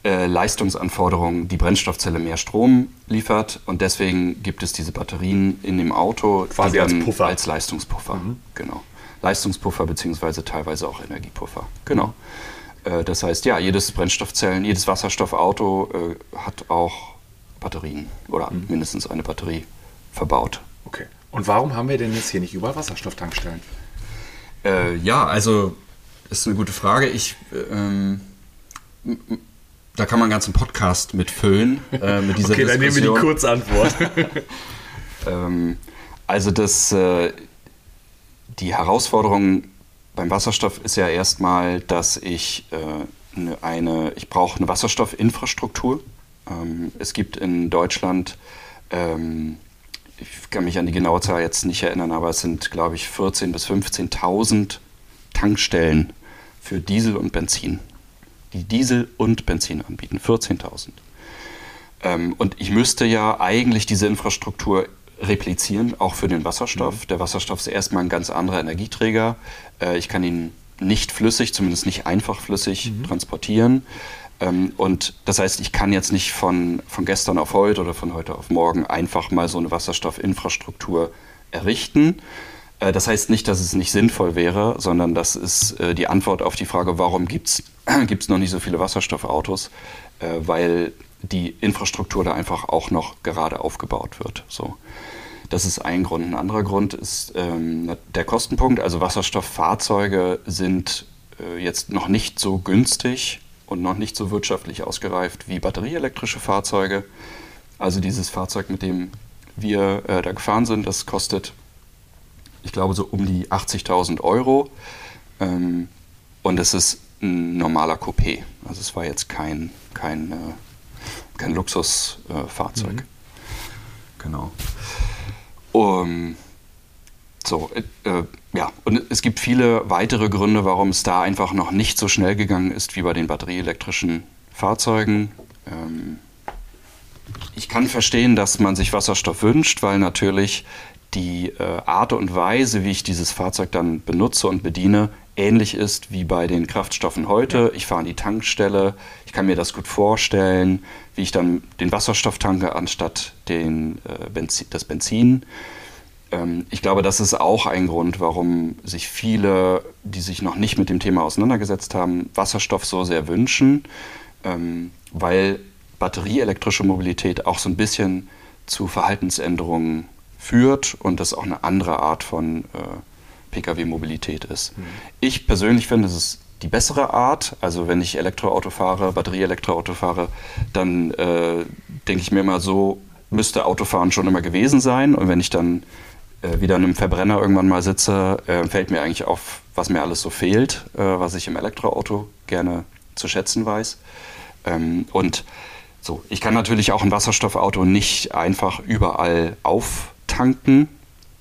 äh, Leistungsanforderungen die Brennstoffzelle mehr Strom liefert und deswegen gibt es diese Batterien in dem Auto quasi als Puffer. Als Leistungspuffer, mhm. genau. Leistungspuffer beziehungsweise teilweise auch Energiepuffer, genau. Mhm. das heißt, ja, jedes Brennstoffzellen, jedes Wasserstoffauto hat auch Batterien oder mhm. mindestens eine Batterie verbaut. Okay. Und warum haben wir denn jetzt hier nicht überall Wasserstofftankstellen? Äh, ja, also ist eine gute Frage. Ich ähm, da kann man einen ganzen Podcast mitfüllen äh, mit dieser okay, dann nehmen wir die Kurzantwort. [LAUGHS] ähm, also das, äh, die Herausforderung beim Wasserstoff ist ja erstmal, dass ich äh, ne, eine, ich brauche eine Wasserstoffinfrastruktur. Ähm, es gibt in Deutschland, ähm, ich kann mich an die genaue Zahl jetzt nicht erinnern, aber es sind, glaube ich, 14.000 bis 15.000 Tankstellen für Diesel und Benzin die Diesel und Benzin anbieten. 14.000. Ähm, und ich müsste ja eigentlich diese Infrastruktur replizieren, auch für den Wasserstoff. Mhm. Der Wasserstoff ist erstmal ein ganz anderer Energieträger. Äh, ich kann ihn nicht flüssig, zumindest nicht einfach flüssig mhm. transportieren. Ähm, und das heißt, ich kann jetzt nicht von, von gestern auf heute oder von heute auf morgen einfach mal so eine Wasserstoffinfrastruktur errichten, äh, das heißt nicht, dass es nicht sinnvoll wäre, sondern das ist äh, die Antwort auf die Frage, warum gibt es [CLEARS THROAT] noch nicht so viele Wasserstoffautos, äh, weil die Infrastruktur da einfach auch noch gerade aufgebaut wird. So. Das ist ein Grund. Ein anderer Grund ist ähm, der Kostenpunkt. Also Wasserstofffahrzeuge sind äh, jetzt noch nicht so günstig und noch nicht so wirtschaftlich ausgereift wie batterieelektrische Fahrzeuge. Also dieses Fahrzeug, mit dem wir äh, da gefahren sind, das kostet ich glaube, so um die 80.000 Euro. Ähm, und es ist ein normaler Coupé. Also es war jetzt kein, kein, äh, kein Luxusfahrzeug. Äh, mhm. Genau. Um, so, äh, äh, ja, und es gibt viele weitere Gründe, warum es da einfach noch nicht so schnell gegangen ist wie bei den batterieelektrischen Fahrzeugen. Ähm, ich kann verstehen, dass man sich Wasserstoff wünscht, weil natürlich die äh, Art und Weise, wie ich dieses Fahrzeug dann benutze und bediene, ähnlich ist wie bei den Kraftstoffen heute. Ich fahre an die Tankstelle, ich kann mir das gut vorstellen, wie ich dann den Wasserstoff tanke anstatt den, äh, Benzin, das Benzin. Ähm, ich glaube, das ist auch ein Grund, warum sich viele, die sich noch nicht mit dem Thema auseinandergesetzt haben, Wasserstoff so sehr wünschen, ähm, weil batterieelektrische Mobilität auch so ein bisschen zu Verhaltensänderungen führt und das auch eine andere Art von äh, Pkw-Mobilität ist. Mhm. Ich persönlich finde, es ist die bessere Art. Also wenn ich Elektroauto fahre, Batterie-Elektroauto fahre, dann äh, denke ich mir immer so, müsste Autofahren schon immer gewesen sein. Und wenn ich dann wieder in einem Verbrenner irgendwann mal sitze, äh, fällt mir eigentlich auf, was mir alles so fehlt, äh, was ich im Elektroauto gerne zu schätzen weiß. Ähm, und so, ich kann natürlich auch ein Wasserstoffauto nicht einfach überall auf tanken,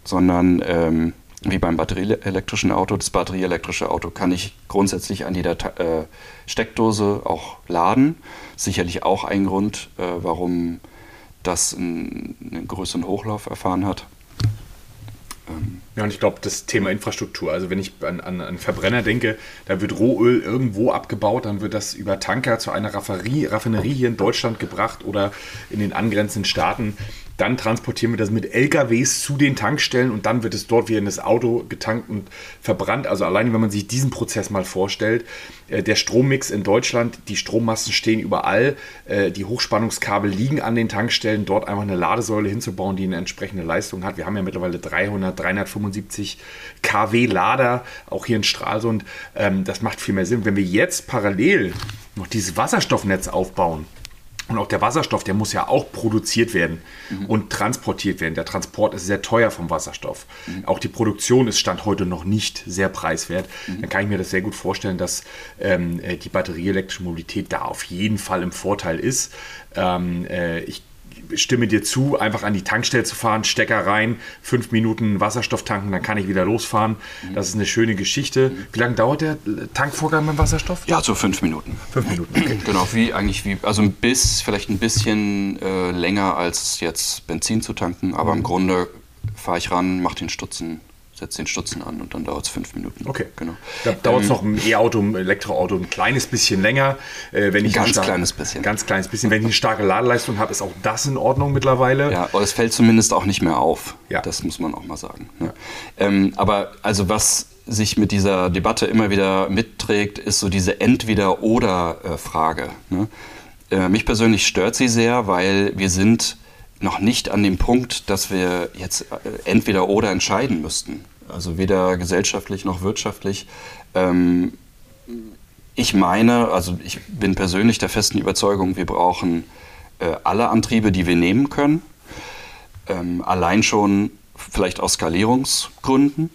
sondern ähm, wie beim batterieelektrischen Auto, das batterieelektrische Auto kann ich grundsätzlich an jeder äh, Steckdose auch laden. Sicherlich auch ein Grund, äh, warum das einen, einen größeren Hochlauf erfahren hat. Ähm, ja, und ich glaube, das Thema Infrastruktur, also wenn ich an, an, an Verbrenner denke, da wird Rohöl irgendwo abgebaut, dann wird das über Tanker zu einer Raffinerie, Raffinerie hier in Deutschland gebracht oder in den angrenzenden Staaten. Dann transportieren wir das mit LKWs zu den Tankstellen und dann wird es dort wieder in das Auto getankt und verbrannt. Also allein, wenn man sich diesen Prozess mal vorstellt, äh, der Strommix in Deutschland, die Strommasten stehen überall, äh, die Hochspannungskabel liegen an den Tankstellen, dort einfach eine Ladesäule hinzubauen, die eine entsprechende Leistung hat. Wir haben ja mittlerweile 300, 375 kW Lader, auch hier in Stralsund. Ähm, das macht viel mehr Sinn. Wenn wir jetzt parallel noch dieses Wasserstoffnetz aufbauen, und auch der Wasserstoff, der muss ja auch produziert werden mhm. und transportiert werden. Der Transport ist sehr teuer vom Wasserstoff. Mhm. Auch die Produktion ist Stand heute noch nicht sehr preiswert. Mhm. Dann kann ich mir das sehr gut vorstellen, dass ähm, äh, die batterieelektrische Mobilität da auf jeden Fall im Vorteil ist. Ähm, äh, ich stimme dir zu, einfach an die Tankstelle zu fahren, Stecker rein, fünf Minuten Wasserstoff tanken, dann kann ich wieder losfahren. Das ist eine schöne Geschichte. Wie lange dauert der Tankvorgang beim Wasserstoff? Ja, so fünf Minuten. Fünf Minuten, okay. [CLEARS THROAT] Genau, wie eigentlich wie, also ein bisschen, vielleicht ein bisschen äh, länger als jetzt Benzin zu tanken, aber im Grunde fahre ich ran, mache den Stutzen setze den Stutzen an und dann dauert es fünf Minuten. Okay. Genau. Da dauert es ähm, noch ein E-Auto, ein Elektroauto ein kleines bisschen länger. Äh, wenn ich ganz starke, kleines bisschen. Ganz kleines bisschen. Wenn ich eine starke Ladeleistung habe, ist auch das in Ordnung mittlerweile. Ja, aber es fällt zumindest auch nicht mehr auf. Ja. Das muss man auch mal sagen. Ne? Ja. Ähm, aber also was sich mit dieser Debatte immer wieder mitträgt, ist so diese Entweder-Oder-Frage. Ne? Äh, mich persönlich stört sie sehr, weil wir sind noch nicht an dem Punkt, dass wir jetzt äh, entweder oder entscheiden müssten. Also weder gesellschaftlich noch wirtschaftlich. Ähm, ich meine, also ich bin persönlich der festen Überzeugung, wir brauchen äh, alle Antriebe, die wir nehmen können. Ähm, allein schon vielleicht aus Skalierungsgründen.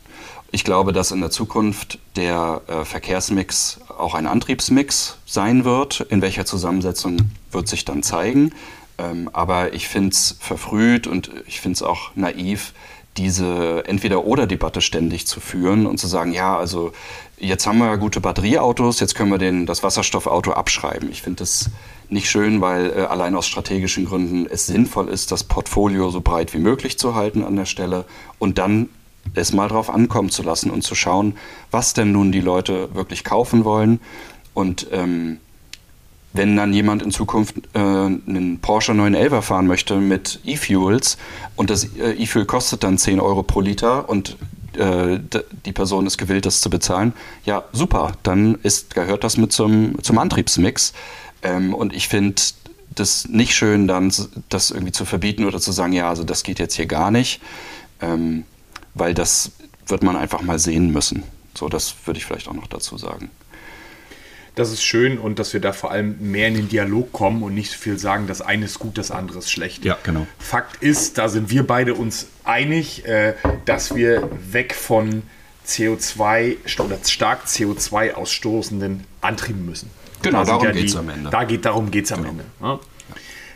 Ich glaube, dass in der Zukunft der äh, Verkehrsmix auch ein Antriebsmix sein wird. In welcher Zusammensetzung wird sich dann zeigen. Ähm, aber ich finde es verfrüht und ich finde es auch naiv, diese Entweder-Oder-Debatte ständig zu führen und zu sagen, ja, also jetzt haben wir gute Batterieautos, jetzt können wir den, das Wasserstoffauto abschreiben. Ich finde das nicht schön, weil äh, allein aus strategischen Gründen es sinnvoll ist, das Portfolio so breit wie möglich zu halten an der Stelle und dann es mal drauf ankommen zu lassen und zu schauen, was denn nun die Leute wirklich kaufen wollen. Und ähm, wenn dann jemand in Zukunft äh, einen Porsche 911 fahren möchte mit E-Fuels und das äh, E-Fuel kostet dann 10 Euro pro Liter und äh, die Person ist gewillt, das zu bezahlen, ja, super, dann ist, gehört das mit zum, zum Antriebsmix. Ähm, und ich finde das nicht schön, dann das irgendwie zu verbieten oder zu sagen, ja, also das geht jetzt hier gar nicht, ähm, weil das wird man einfach mal sehen müssen. So, das würde ich vielleicht auch noch dazu sagen das ist schön und dass wir da vor allem mehr in den Dialog kommen und nicht so viel sagen, das eine ist gut, das andere ist schlecht. Ja, genau. Fakt ist, da sind wir beide uns einig, äh, dass wir weg von CO2 oder stark CO2 ausstoßenden Antrieben müssen. Genau, da darum ja geht es am Ende. Da geht, darum geht es am genau. Ende. Ja?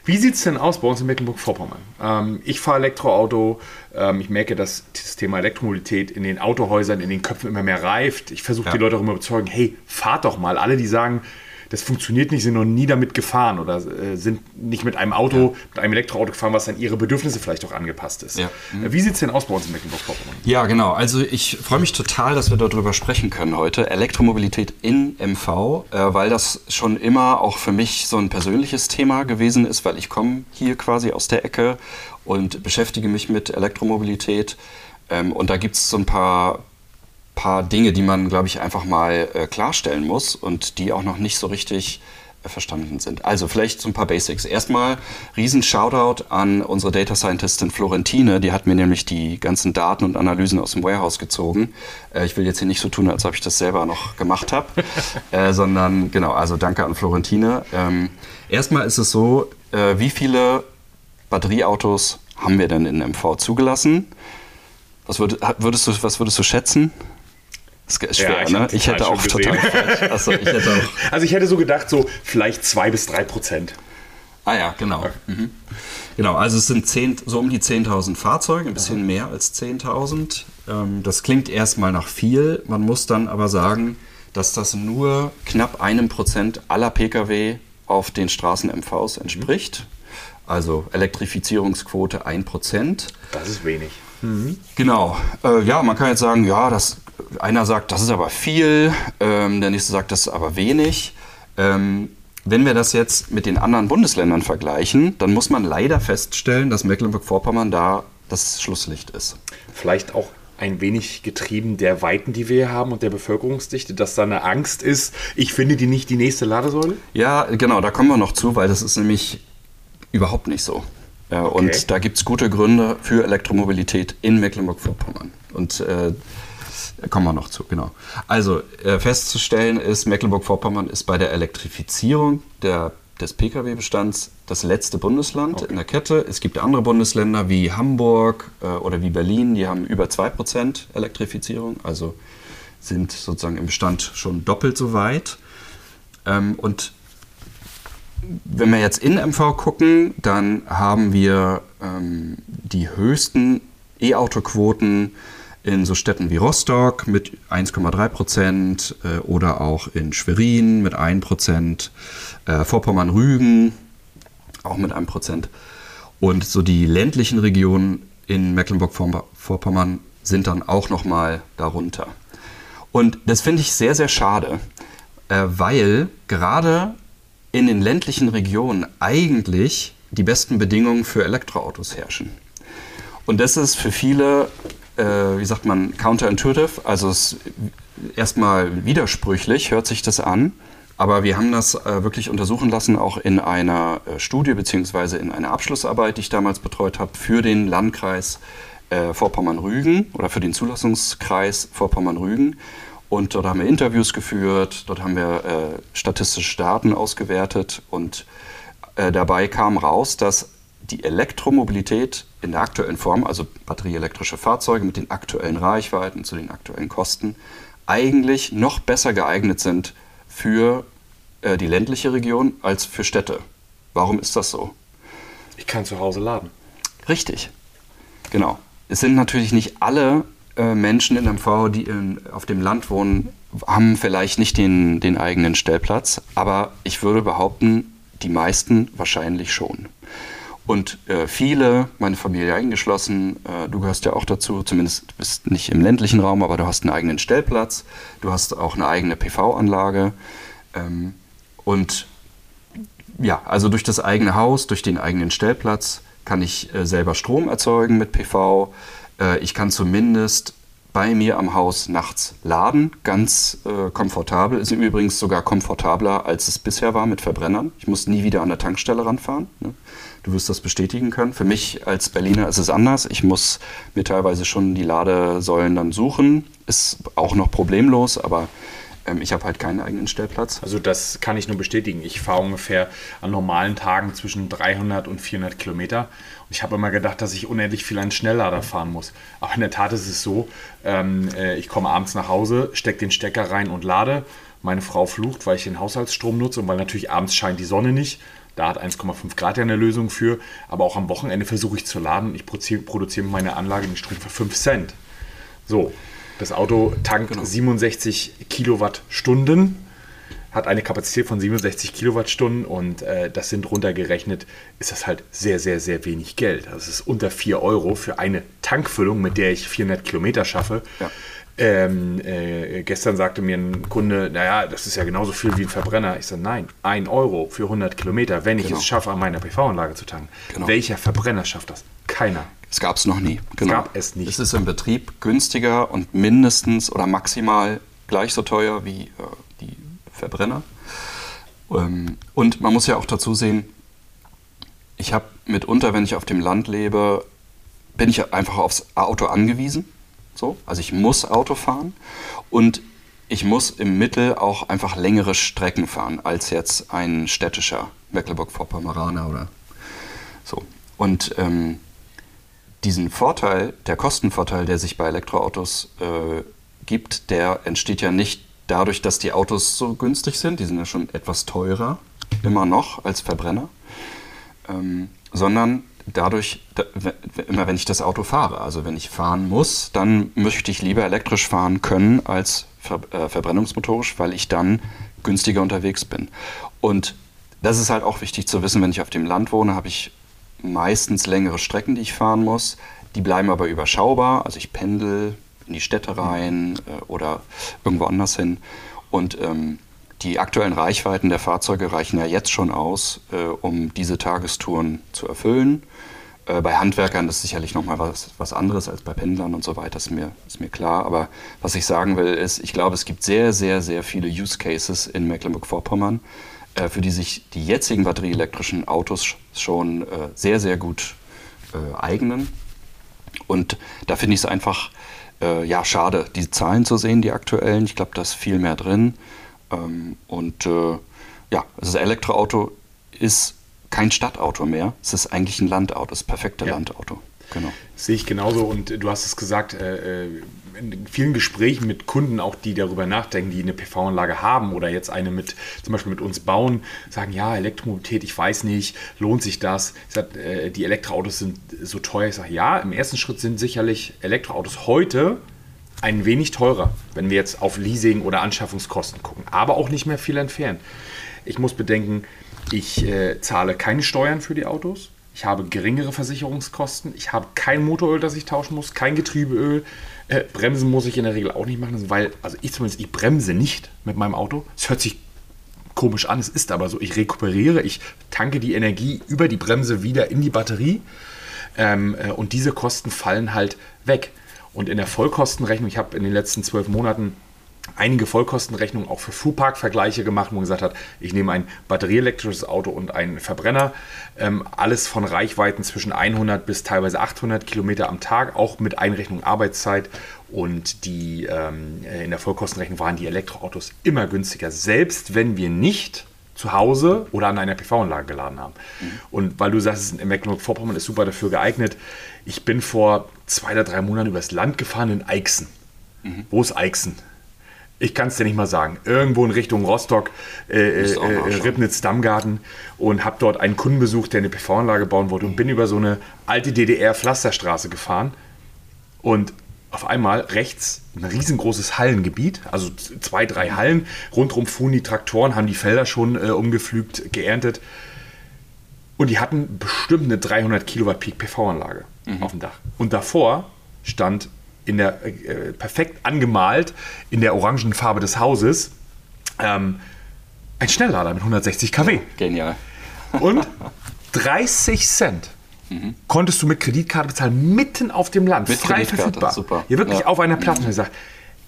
Wie sieht es denn aus bei uns in Mecklenburg-Vorpommern? Ähm, ich fahre Elektroauto. Ähm, ich merke, dass das Thema Elektromobilität in den Autohäusern, in den Köpfen immer mehr reift. Ich versuche ja. die Leute auch immer zu überzeugen, hey, fahrt doch mal. Alle, die sagen, das funktioniert nicht, sind noch nie damit gefahren oder äh, sind nicht mit einem Auto, ja. mit einem Elektroauto gefahren, was an ihre Bedürfnisse vielleicht auch angepasst ist. Ja. Mhm. Wie sieht es denn aus bei uns in Mecklenburg-Vorpommern? Ja, genau. Also ich freue mich total, dass wir darüber sprechen können heute. Elektromobilität in MV, äh, weil das schon immer auch für mich so ein persönliches Thema gewesen ist, weil ich komme hier quasi aus der Ecke und beschäftige mich mit Elektromobilität. Ähm, und da gibt es so ein paar paar Dinge, die man, glaube ich, einfach mal äh, klarstellen muss und die auch noch nicht so richtig äh, verstanden sind. Also vielleicht so ein paar Basics. Erstmal riesen Shoutout an unsere Data Scientistin Florentine, die hat mir nämlich die ganzen Daten und Analysen aus dem Warehouse gezogen. Äh, ich will jetzt hier nicht so tun, als ob ich das selber noch gemacht habe, [LAUGHS] äh, sondern genau, also danke an Florentine. Ähm, erstmal ist es so, äh, wie viele Batterieautos haben wir denn in MV zugelassen? Was, würd, würdest, du, was würdest du schätzen? Das ist schwer, ja, ne? Ich hätte auch total. Achso, ich hätte auch. [LAUGHS] Also ich hätte so gedacht, so vielleicht zwei bis drei Prozent. Ah ja, genau. Okay. Mhm. Genau, also es sind 10, so um die 10.000 Fahrzeuge, ein bisschen mehr als 10.000. Ähm, das klingt erstmal nach viel. Man muss dann aber sagen, dass das nur knapp einem Prozent aller Pkw auf den Straßen MVs entspricht. Also Elektrifizierungsquote 1%. Das ist wenig. Mhm. Genau. Äh, ja, man kann jetzt sagen, ja, das, einer sagt, das ist aber viel, ähm, der nächste sagt, das ist aber wenig. Ähm, wenn wir das jetzt mit den anderen Bundesländern vergleichen, dann muss man leider feststellen, dass Mecklenburg-Vorpommern da das Schlusslicht ist. Vielleicht auch ein wenig getrieben der Weiten, die wir hier haben und der Bevölkerungsdichte, dass da eine Angst ist, ich finde die nicht die nächste Ladesäule? Ja, genau, da kommen wir noch zu, weil das ist nämlich überhaupt nicht so. Okay. Und da gibt es gute Gründe für Elektromobilität in Mecklenburg-Vorpommern. Und äh, kommen wir noch zu, genau. Also äh, festzustellen ist, Mecklenburg-Vorpommern ist bei der Elektrifizierung der, des Pkw-Bestands das letzte Bundesland okay. in der Kette. Es gibt andere Bundesländer wie Hamburg äh, oder wie Berlin, die haben über 2% Elektrifizierung, also sind sozusagen im Bestand schon doppelt so weit. Ähm, und wenn wir jetzt in MV gucken, dann haben wir ähm, die höchsten E-Auto-Quoten in so Städten wie Rostock mit 1,3 Prozent äh, oder auch in Schwerin mit 1 Prozent, äh, Vorpommern-Rügen auch mit 1 Prozent. Und so die ländlichen Regionen in Mecklenburg-Vorpommern sind dann auch nochmal darunter. Und das finde ich sehr, sehr schade, äh, weil gerade in den ländlichen Regionen eigentlich die besten Bedingungen für Elektroautos herrschen. Und das ist für viele, wie sagt man, counterintuitive, also es erstmal widersprüchlich, hört sich das an. Aber wir haben das äh, wirklich untersuchen lassen, auch in einer äh, Studie beziehungsweise in einer Abschlussarbeit, die ich damals betreut habe, für den Landkreis äh, Vorpommern-Rügen oder für den Zulassungskreis Vorpommern-Rügen. Und dort haben wir Interviews geführt, dort haben wir äh, statistische Daten ausgewertet und äh, dabei kam raus, dass die Elektromobilität in der aktuellen Form, also batterieelektrische Fahrzeuge mit den aktuellen Reichweiten zu den aktuellen Kosten, eigentlich noch besser geeignet sind für äh, die ländliche Region als für Städte. Warum ist das so? Ich kann zu Hause laden. Richtig, genau. Es sind natürlich nicht alle äh, Menschen in MV, die in, auf dem Land wohnen, haben vielleicht nicht den, den eigenen Stellplatz, aber ich würde behaupten, die meisten wahrscheinlich schon. Und äh, viele, meine Familie eingeschlossen, äh, du gehörst ja auch dazu, zumindest bist nicht im ländlichen Raum, aber du hast einen eigenen Stellplatz, du hast auch eine eigene PV-Anlage. Ähm, und ja, also durch das eigene Haus, durch den eigenen Stellplatz kann ich äh, selber Strom erzeugen mit PV. Äh, ich kann zumindest bei mir am Haus nachts laden, ganz äh, komfortabel. Ist übrigens sogar komfortabler, als es bisher war mit Verbrennern. Ich muss nie wieder an der Tankstelle ranfahren. Ne? Du wirst das bestätigen können. Für mich als Berliner ist es anders. Ich muss mir teilweise schon die Ladesäulen dann suchen. Ist auch noch problemlos, aber ähm, ich habe halt keinen eigenen Stellplatz. Also das kann ich nur bestätigen. Ich fahre ungefähr an normalen Tagen zwischen 300 und 400 Kilometer. Und ich habe immer gedacht, dass ich unendlich viel einen Schnelllader fahren muss. Aber in der Tat ist es so, ähm, äh, ich komme abends nach Hause, stecke den Stecker rein und lade. Meine Frau flucht, weil ich den Haushaltsstrom nutze und weil natürlich abends scheint die Sonne nicht. Da hat 1,5 Grad ja eine Lösung für. Aber auch am Wochenende versuche ich zu laden. Ich produziere mit meiner Anlage den Strom für 5 Cent. So, das Auto tankt genau. 67 Kilowattstunden, hat eine Kapazität von 67 Kilowattstunden und äh, das sind runtergerechnet, ist das halt sehr, sehr, sehr wenig Geld. Das ist unter 4 Euro für eine Tankfüllung, mit der ich 400 Kilometer schaffe. Ja. Ähm, äh, gestern sagte mir ein Kunde, naja, das ist ja genauso viel wie ein Verbrenner. Ich sage, nein, 1 Euro für 100 Kilometer, wenn ich genau. es schaffe, an meiner PV-Anlage zu tanken. Genau. Welcher Verbrenner schafft das? Keiner. Es gab es noch nie. Genau. Es gab es nicht. Es ist im Betrieb günstiger und mindestens oder maximal gleich so teuer wie äh, die Verbrenner. Ähm, und man muss ja auch dazu sehen, ich habe mitunter, wenn ich auf dem Land lebe, bin ich einfach aufs Auto angewiesen. So, also ich muss Auto fahren und ich muss im Mittel auch einfach längere Strecken fahren als jetzt ein städtischer Mecklenburg-Vorpommeraner oder so. Und ähm, diesen Vorteil, der Kostenvorteil, der sich bei Elektroautos äh, gibt, der entsteht ja nicht dadurch, dass die Autos so günstig sind, die sind ja schon etwas teurer, immer noch als Verbrenner, ähm, sondern dadurch, da, immer wenn ich das Auto fahre, also wenn ich fahren muss, dann möchte ich lieber elektrisch fahren können als ver, äh, verbrennungsmotorisch, weil ich dann günstiger unterwegs bin. Und das ist halt auch wichtig zu wissen, wenn ich auf dem Land wohne, habe ich meistens längere Strecken, die ich fahren muss. Die bleiben aber überschaubar. Also ich pendel in die Städte rein äh, oder irgendwo anders hin. Und ähm, die aktuellen Reichweiten der Fahrzeuge reichen ja jetzt schon aus, äh, um diese Tagestouren zu erfüllen. Äh, bei Handwerkern ist sicherlich nochmal was, was anderes als bei Pendlern und so weiter, ist mir, ist mir klar. Aber was ich sagen will, ist, ich glaube, es gibt sehr, sehr, sehr viele Use Cases in Mecklenburg-Vorpommern, für die sich die jetzigen batterieelektrischen Autos schon äh, sehr, sehr gut äh, eignen. Und da finde ich es einfach ja, schade, die Zahlen zu sehen, die aktuellen. Ich glaube, da ist viel mehr drin. Ähm, und ja, also das Elektroauto ist kein Stadtauto mehr. Es ist eigentlich ein Landauto, das perfekte ja. Landauto. Genau. Sehe ich genauso und du hast es gesagt, äh, äh, in vielen Gesprächen mit Kunden, auch die darüber nachdenken, die eine PV-Anlage haben oder jetzt eine mit, zum Beispiel mit uns bauen, sagen, ja, Elektromobilität, ich weiß nicht, lohnt sich das? Sag, äh, die Elektroautos sind so teuer. Ich sage, ja, im ersten Schritt sind sicherlich Elektroautos heute ein wenig teurer, wenn wir jetzt auf Leasing oder Anschaffungskosten gucken, aber auch nicht mehr viel entfernt. Ich muss bedenken, ich äh, zahle keine Steuern für die Autos. Ich habe geringere Versicherungskosten. Ich habe kein Motoröl, das ich tauschen muss, kein Getriebeöl. Äh, Bremsen muss ich in der Regel auch nicht machen, weil, also ich zumindest, ich bremse nicht mit meinem Auto. Es hört sich komisch an, es ist aber so. Ich rekuperiere, ich tanke die Energie über die Bremse wieder in die Batterie. Ähm, äh, und diese Kosten fallen halt weg. Und in der Vollkostenrechnung, ich habe in den letzten zwölf Monaten einige Vollkostenrechnungen auch für Fuhrpark-Vergleiche gemacht, wo man gesagt hat, ich nehme ein batterieelektrisches Auto und einen Verbrenner, ähm, alles von Reichweiten zwischen 100 bis teilweise 800 Kilometer am Tag, auch mit Einrechnung Arbeitszeit. Und die ähm, in der Vollkostenrechnung waren die Elektroautos immer günstiger, selbst wenn wir nicht zu Hause oder an einer PV-Anlage geladen haben. Mhm. Und weil du sagst, Mecklenburg-Vorpommern ist super dafür geeignet. Ich bin vor zwei oder drei Monaten übers Land gefahren in Eichsen. Mhm. Wo ist Eichsen? Ich kann es dir nicht mal sagen, irgendwo in Richtung Rostock, äh, äh, Ribnitz-Dammgarten und habe dort einen Kunden besucht, der eine PV-Anlage bauen wollte und bin über so eine alte DDR-Pflasterstraße gefahren und auf einmal rechts ein riesengroßes Hallengebiet, also zwei, drei Hallen. Rundherum fuhren die Traktoren, haben die Felder schon äh, umgepflügt, geerntet. Und die hatten bestimmt eine 300 Kilowatt Peak PV-Anlage mhm. auf dem Dach. Und davor stand in der äh, perfekt angemalt in der orangen Farbe des Hauses ähm, ein Schnelllader mit 160 kW. Genial. Und [LAUGHS] 30 Cent mhm. konntest du mit Kreditkarte bezahlen, mitten auf dem Land, mit frei verfügbar. Super. Hier wirklich ja. auf einer Plattform. Mhm. Ich sage,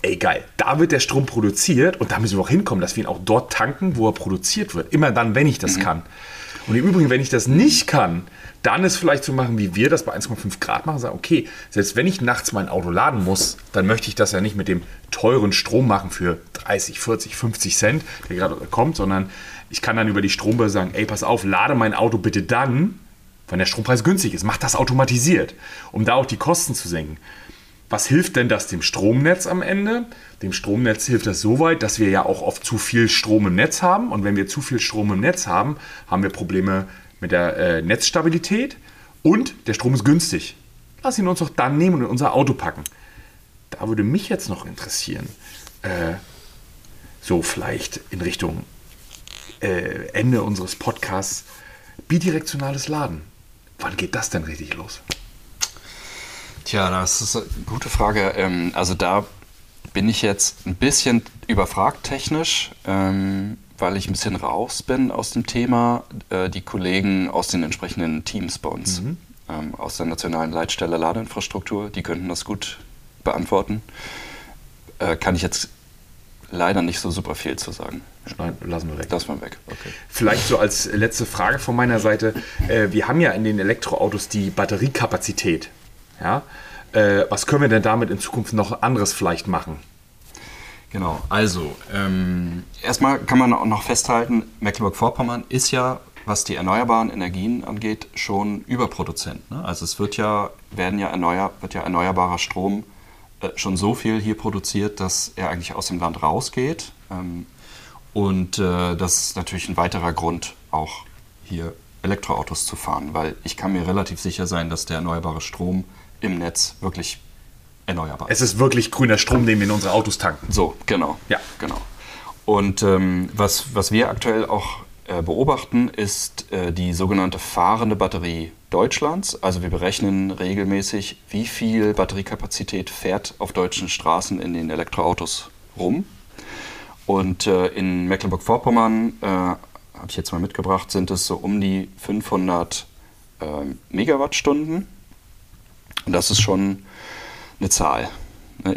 ey geil, da wird der Strom produziert und da müssen wir auch hinkommen, dass wir ihn auch dort tanken, wo er produziert wird. Immer dann, wenn ich das mhm. kann. Und im Übrigen, wenn ich das nicht kann, dann ist vielleicht zu machen, wie wir das bei 1,5 Grad machen, sagen, okay, selbst wenn ich nachts mein Auto laden muss, dann möchte ich das ja nicht mit dem teuren Strom machen für 30, 40, 50 Cent, der gerade kommt, sondern ich kann dann über die Strombörse sagen, ey, pass auf, lade mein Auto bitte dann, wenn der Strompreis günstig ist. Mach das automatisiert, um da auch die Kosten zu senken. Was hilft denn das dem Stromnetz am Ende? Dem Stromnetz hilft das so weit, dass wir ja auch oft zu viel Strom im Netz haben. Und wenn wir zu viel Strom im Netz haben, haben wir Probleme mit der äh, Netzstabilität und der Strom ist günstig. Lass ihn uns doch dann nehmen und in unser Auto packen. Da würde mich jetzt noch interessieren, äh, so vielleicht in Richtung äh, Ende unseres Podcasts, bidirektionales Laden. Wann geht das denn richtig los? Tja, das ist eine gute Frage. Ähm, also da bin ich jetzt ein bisschen überfragt technisch. Ähm, weil ich ein bisschen raus bin aus dem Thema, äh, die Kollegen aus den entsprechenden Teams bei uns, mhm. ähm, aus der nationalen Leitstelle Ladeinfrastruktur, die könnten das gut beantworten. Äh, kann ich jetzt leider nicht so super viel zu sagen. Schneiden, lassen wir weg. Lassen wir weg. Okay. Vielleicht so als letzte Frage von meiner Seite. Äh, wir haben ja in den Elektroautos die Batteriekapazität. Ja? Äh, was können wir denn damit in Zukunft noch anderes vielleicht machen? Genau, also ähm, erstmal kann man auch noch festhalten, Mecklenburg-Vorpommern ist ja, was die erneuerbaren Energien angeht, schon Überproduzent. Ne? Also es wird ja, werden ja, erneuer, wird ja erneuerbarer Strom äh, schon so viel hier produziert, dass er eigentlich aus dem Land rausgeht. Ähm, und äh, das ist natürlich ein weiterer Grund, auch hier Elektroautos zu fahren, weil ich kann mir relativ sicher sein, dass der erneuerbare Strom im Netz wirklich erneuerbar. Es ist wirklich grüner Strom, den wir in unsere Autos tanken. So, genau. Ja. genau. Und ähm, was, was wir aktuell auch äh, beobachten, ist äh, die sogenannte fahrende Batterie Deutschlands. Also wir berechnen regelmäßig, wie viel Batteriekapazität fährt auf deutschen Straßen in den Elektroautos rum. Und äh, in Mecklenburg-Vorpommern, äh, habe ich jetzt mal mitgebracht, sind es so um die 500 ähm, Megawattstunden. Und das ist schon eine Zahl.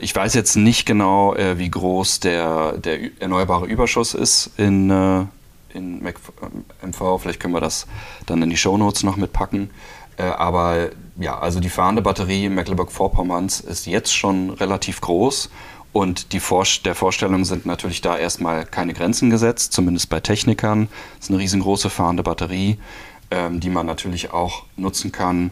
Ich weiß jetzt nicht genau, äh, wie groß der, der erneuerbare Überschuss ist in, äh, in MV. Äh, Vielleicht können wir das dann in die Shownotes noch mitpacken. Aber ja, also die fahrende Batterie Mecklenburg-Vorpommerns ist jetzt schon relativ groß und die Vor der Vorstellung sind natürlich da erstmal keine Grenzen gesetzt, zumindest bei Technikern. Das ist eine riesengroße fahrende Batterie. ähm, die man natürlich auch nutzen kann,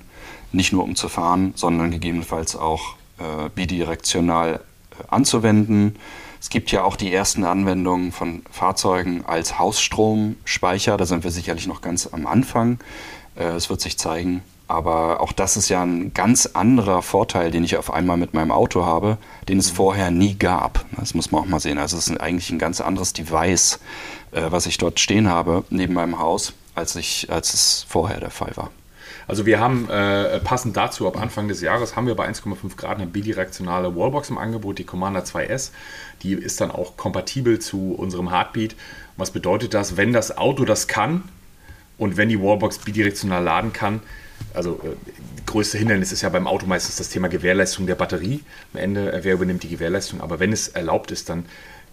nicht nur um zu fahren, sondern gegebenenfalls auch äh, bidirektional äh, anzuwenden. Es gibt ja auch die ersten Anwendungen von Fahrzeugen als Hausstromspeicher. Da sind wir sicherlich noch ganz am Anfang. Äh, es wird sich zeigen. Aber auch das ist ja ein ganz anderer Vorteil, den ich auf einmal mit meinem Auto habe, den es mhm. vorher nie gab. Das muss man auch mal sehen. Also es ist eigentlich ein ganz anderes Device, äh, was ich dort stehen habe neben meinem Haus, als, ich, als es vorher der Fall war. Also wir haben äh, passend dazu ab Anfang des Jahres haben wir bei 1,5 Grad eine bidirektionale Wallbox im Angebot, die Commander 2S. Die ist dann auch kompatibel zu unserem Heartbeat. Was bedeutet das? Wenn das Auto das kann und wenn die Wallbox bidirektional laden kann, also äh, größte Hindernis ist ja beim Auto meistens das Thema Gewährleistung der Batterie. Am Ende, äh, wer übernimmt die Gewährleistung? Aber wenn es erlaubt ist, dann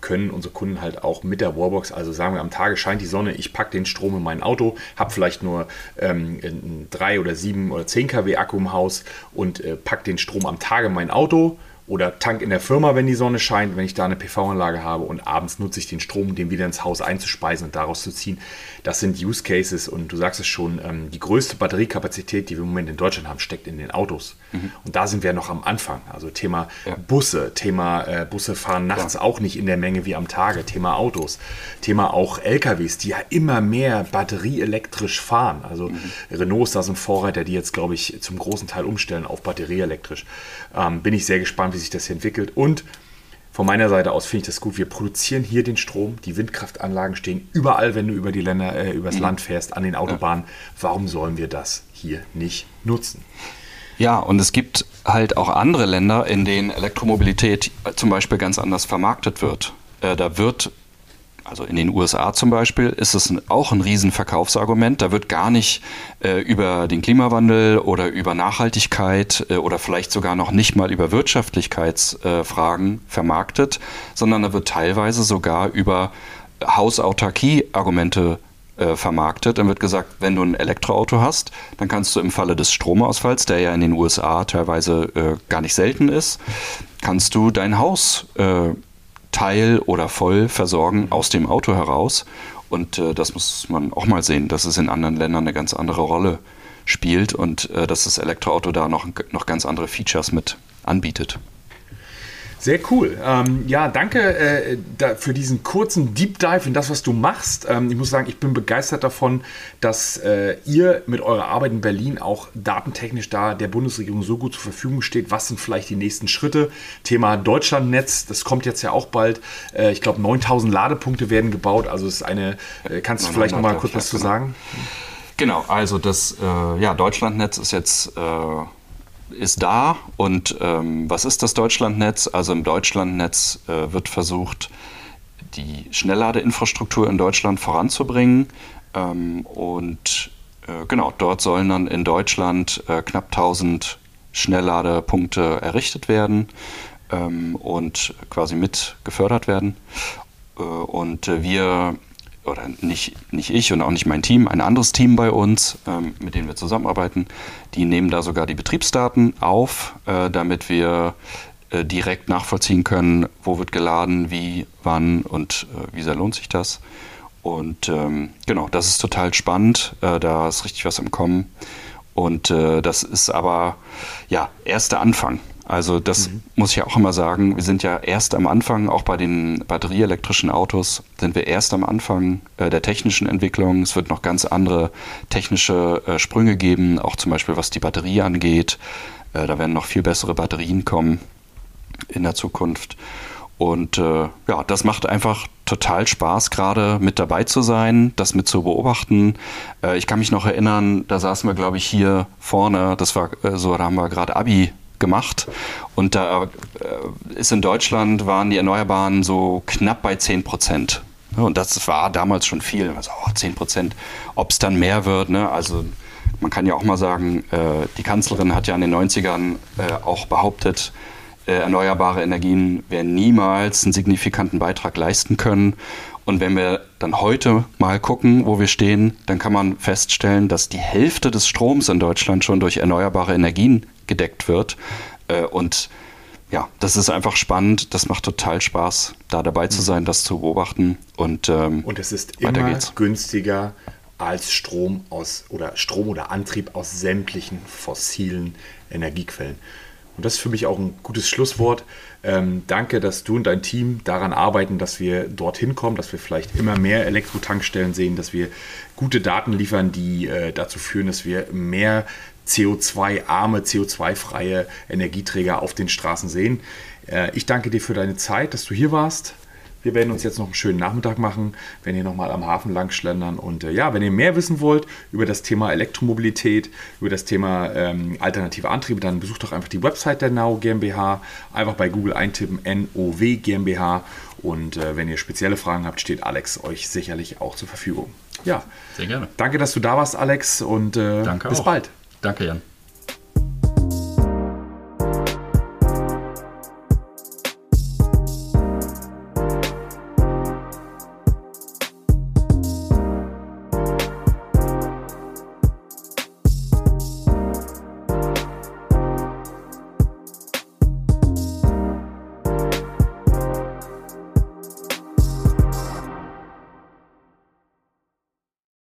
können unsere Kunden halt auch mit der Wallbox, also sagen wir am Tage scheint die Sonne, ich packe den Strom in mein Auto, habe vielleicht nur ähm, einen 3 oder 7 oder 10 kW Akku im Haus und äh, packe den Strom am Tage in mein Auto oder Tank in der Firma, wenn die Sonne scheint, wenn ich da eine PV-Anlage habe und abends nutze ich den Strom, um den wieder ins Haus einzuspeisen und daraus zu ziehen. Das sind Use Cases und du sagst es schon, ähm, die größte Batteriekapazität, die wir im Moment in Deutschland haben, steckt in den Autos. Mhm. Und da sind wir noch am Anfang. Also Thema ja. Busse, Thema äh, Busse fahren nachts ja. auch nicht in der Menge wie am Tage, Thema Autos, Thema auch LKWs, die ja immer mehr batterieelektrisch fahren. Also mhm. Renault ist da so ein Vorreiter, die jetzt, glaube ich, zum großen Teil umstellen auf batterieelektrisch. Ähm, bin ich sehr gespannt, wie sich das hier entwickelt. Und von meiner Seite aus finde ich das gut. Wir produzieren hier den Strom. Die Windkraftanlagen stehen überall, wenn du über die Länder, äh, übers mhm. Land fährst, an den Autobahnen. Warum sollen wir das hier nicht nutzen? Ja, und es gibt halt auch andere Länder, in denen Elektromobilität zum Beispiel ganz anders vermarktet wird. Äh, da wird also in den USA zum Beispiel ist es auch ein Riesenverkaufsargument. Da wird gar nicht äh, über den Klimawandel oder über Nachhaltigkeit äh, oder vielleicht sogar noch nicht mal über Wirtschaftlichkeitsfragen äh, vermarktet, sondern da wird teilweise sogar über Hausautarkie-Argumente äh, vermarktet. Dann wird gesagt, wenn du ein Elektroauto hast, dann kannst du im Falle des Stromausfalls, der ja in den USA teilweise äh, gar nicht selten ist, kannst du dein Haus äh, Teil oder voll versorgen aus dem Auto heraus. Und äh, das muss man auch mal sehen, dass es in anderen Ländern eine ganz andere Rolle spielt und äh, dass das Elektroauto da noch, noch ganz andere Features mit anbietet. Sehr cool. Ähm, ja, danke äh, da, für diesen kurzen Deep Dive in das, was du machst. Ähm, ich muss sagen, ich bin begeistert davon, dass äh, ihr mit eurer Arbeit in Berlin auch datentechnisch da der Bundesregierung so gut zur Verfügung steht. Was sind vielleicht die nächsten Schritte? Thema Deutschlandnetz, das kommt jetzt ja auch bald. Äh, ich glaube, 9000 Ladepunkte werden gebaut. Also es ist eine, äh, kannst du vielleicht noch mal kurz was zu sagen? Genau, also das äh, ja, Deutschlandnetz ist jetzt äh, ist da und ähm, was ist das Deutschlandnetz? Also im Deutschlandnetz äh, wird versucht, die Schnellladeinfrastruktur in Deutschland voranzubringen ähm, und äh, genau, dort sollen dann in Deutschland äh, knapp 1000 Schnellladepunkte errichtet werden ähm, und quasi mit gefördert werden. Äh, und äh, wir oder nicht, nicht ich und auch nicht mein Team, ein anderes Team bei uns, ähm, mit dem wir zusammenarbeiten, die nehmen da sogar die Betriebsdaten auf, äh, damit wir äh, direkt nachvollziehen können, wo wird geladen, wie, wann und äh, wie sehr lohnt sich das. Und ähm, genau, das ist total spannend, äh, da ist richtig was im Kommen. Und äh, das ist aber ja erst der Anfang. Also das mhm. muss ich ja auch immer sagen. Wir sind ja erst am Anfang, auch bei den batterieelektrischen Autos, sind wir erst am Anfang äh, der technischen Entwicklung. Es wird noch ganz andere technische äh, Sprünge geben, auch zum Beispiel was die Batterie angeht. Äh, da werden noch viel bessere Batterien kommen in der Zukunft. Und äh, ja, das macht einfach total Spaß, gerade mit dabei zu sein, das mit zu beobachten. Äh, ich kann mich noch erinnern, da saßen wir, glaube ich, hier vorne, das war äh, so, da haben wir gerade Abi gemacht. Und da äh, ist in Deutschland waren die Erneuerbaren so knapp bei 10 Prozent. Und das war damals schon viel. Also oh, 10 Prozent, ob es dann mehr wird. Ne? Also man kann ja auch mal sagen, äh, die Kanzlerin hat ja in den 90ern äh, auch behauptet, erneuerbare Energien werden niemals einen signifikanten Beitrag leisten können. Und wenn wir dann heute mal gucken, wo wir stehen, dann kann man feststellen, dass die Hälfte des Stroms in Deutschland schon durch erneuerbare Energien gedeckt wird. Äh, und ja, das ist einfach spannend. Das macht total Spaß, da dabei zu mhm. sein, das zu beobachten. Und, ähm, und es ist immer geht's. günstiger, als Strom aus oder Strom oder Antrieb aus sämtlichen fossilen Energiequellen. Und das ist für mich auch ein gutes Schlusswort. Ähm, danke, dass du und dein Team daran arbeiten, dass wir dorthin kommen, dass wir vielleicht immer mehr Elektrotankstellen sehen, dass wir gute Daten liefern, die äh, dazu führen, dass wir mehr CO2-arme, CO2-freie Energieträger auf den Straßen sehen. Äh, ich danke dir für deine Zeit, dass du hier warst. Wir werden uns jetzt noch einen schönen Nachmittag machen, wenn ihr nochmal am Hafen lang schlendern. Und äh, ja, wenn ihr mehr wissen wollt über das Thema Elektromobilität, über das Thema ähm, alternative Antriebe, dann besucht doch einfach die Website der Now GmbH. Einfach bei Google eintippen NOW GmbH. Und äh, wenn ihr spezielle Fragen habt, steht Alex euch sicherlich auch zur Verfügung. Ja, sehr gerne. Danke, dass du da warst, Alex. Und äh, Danke bis auch. bald. Danke, Jan.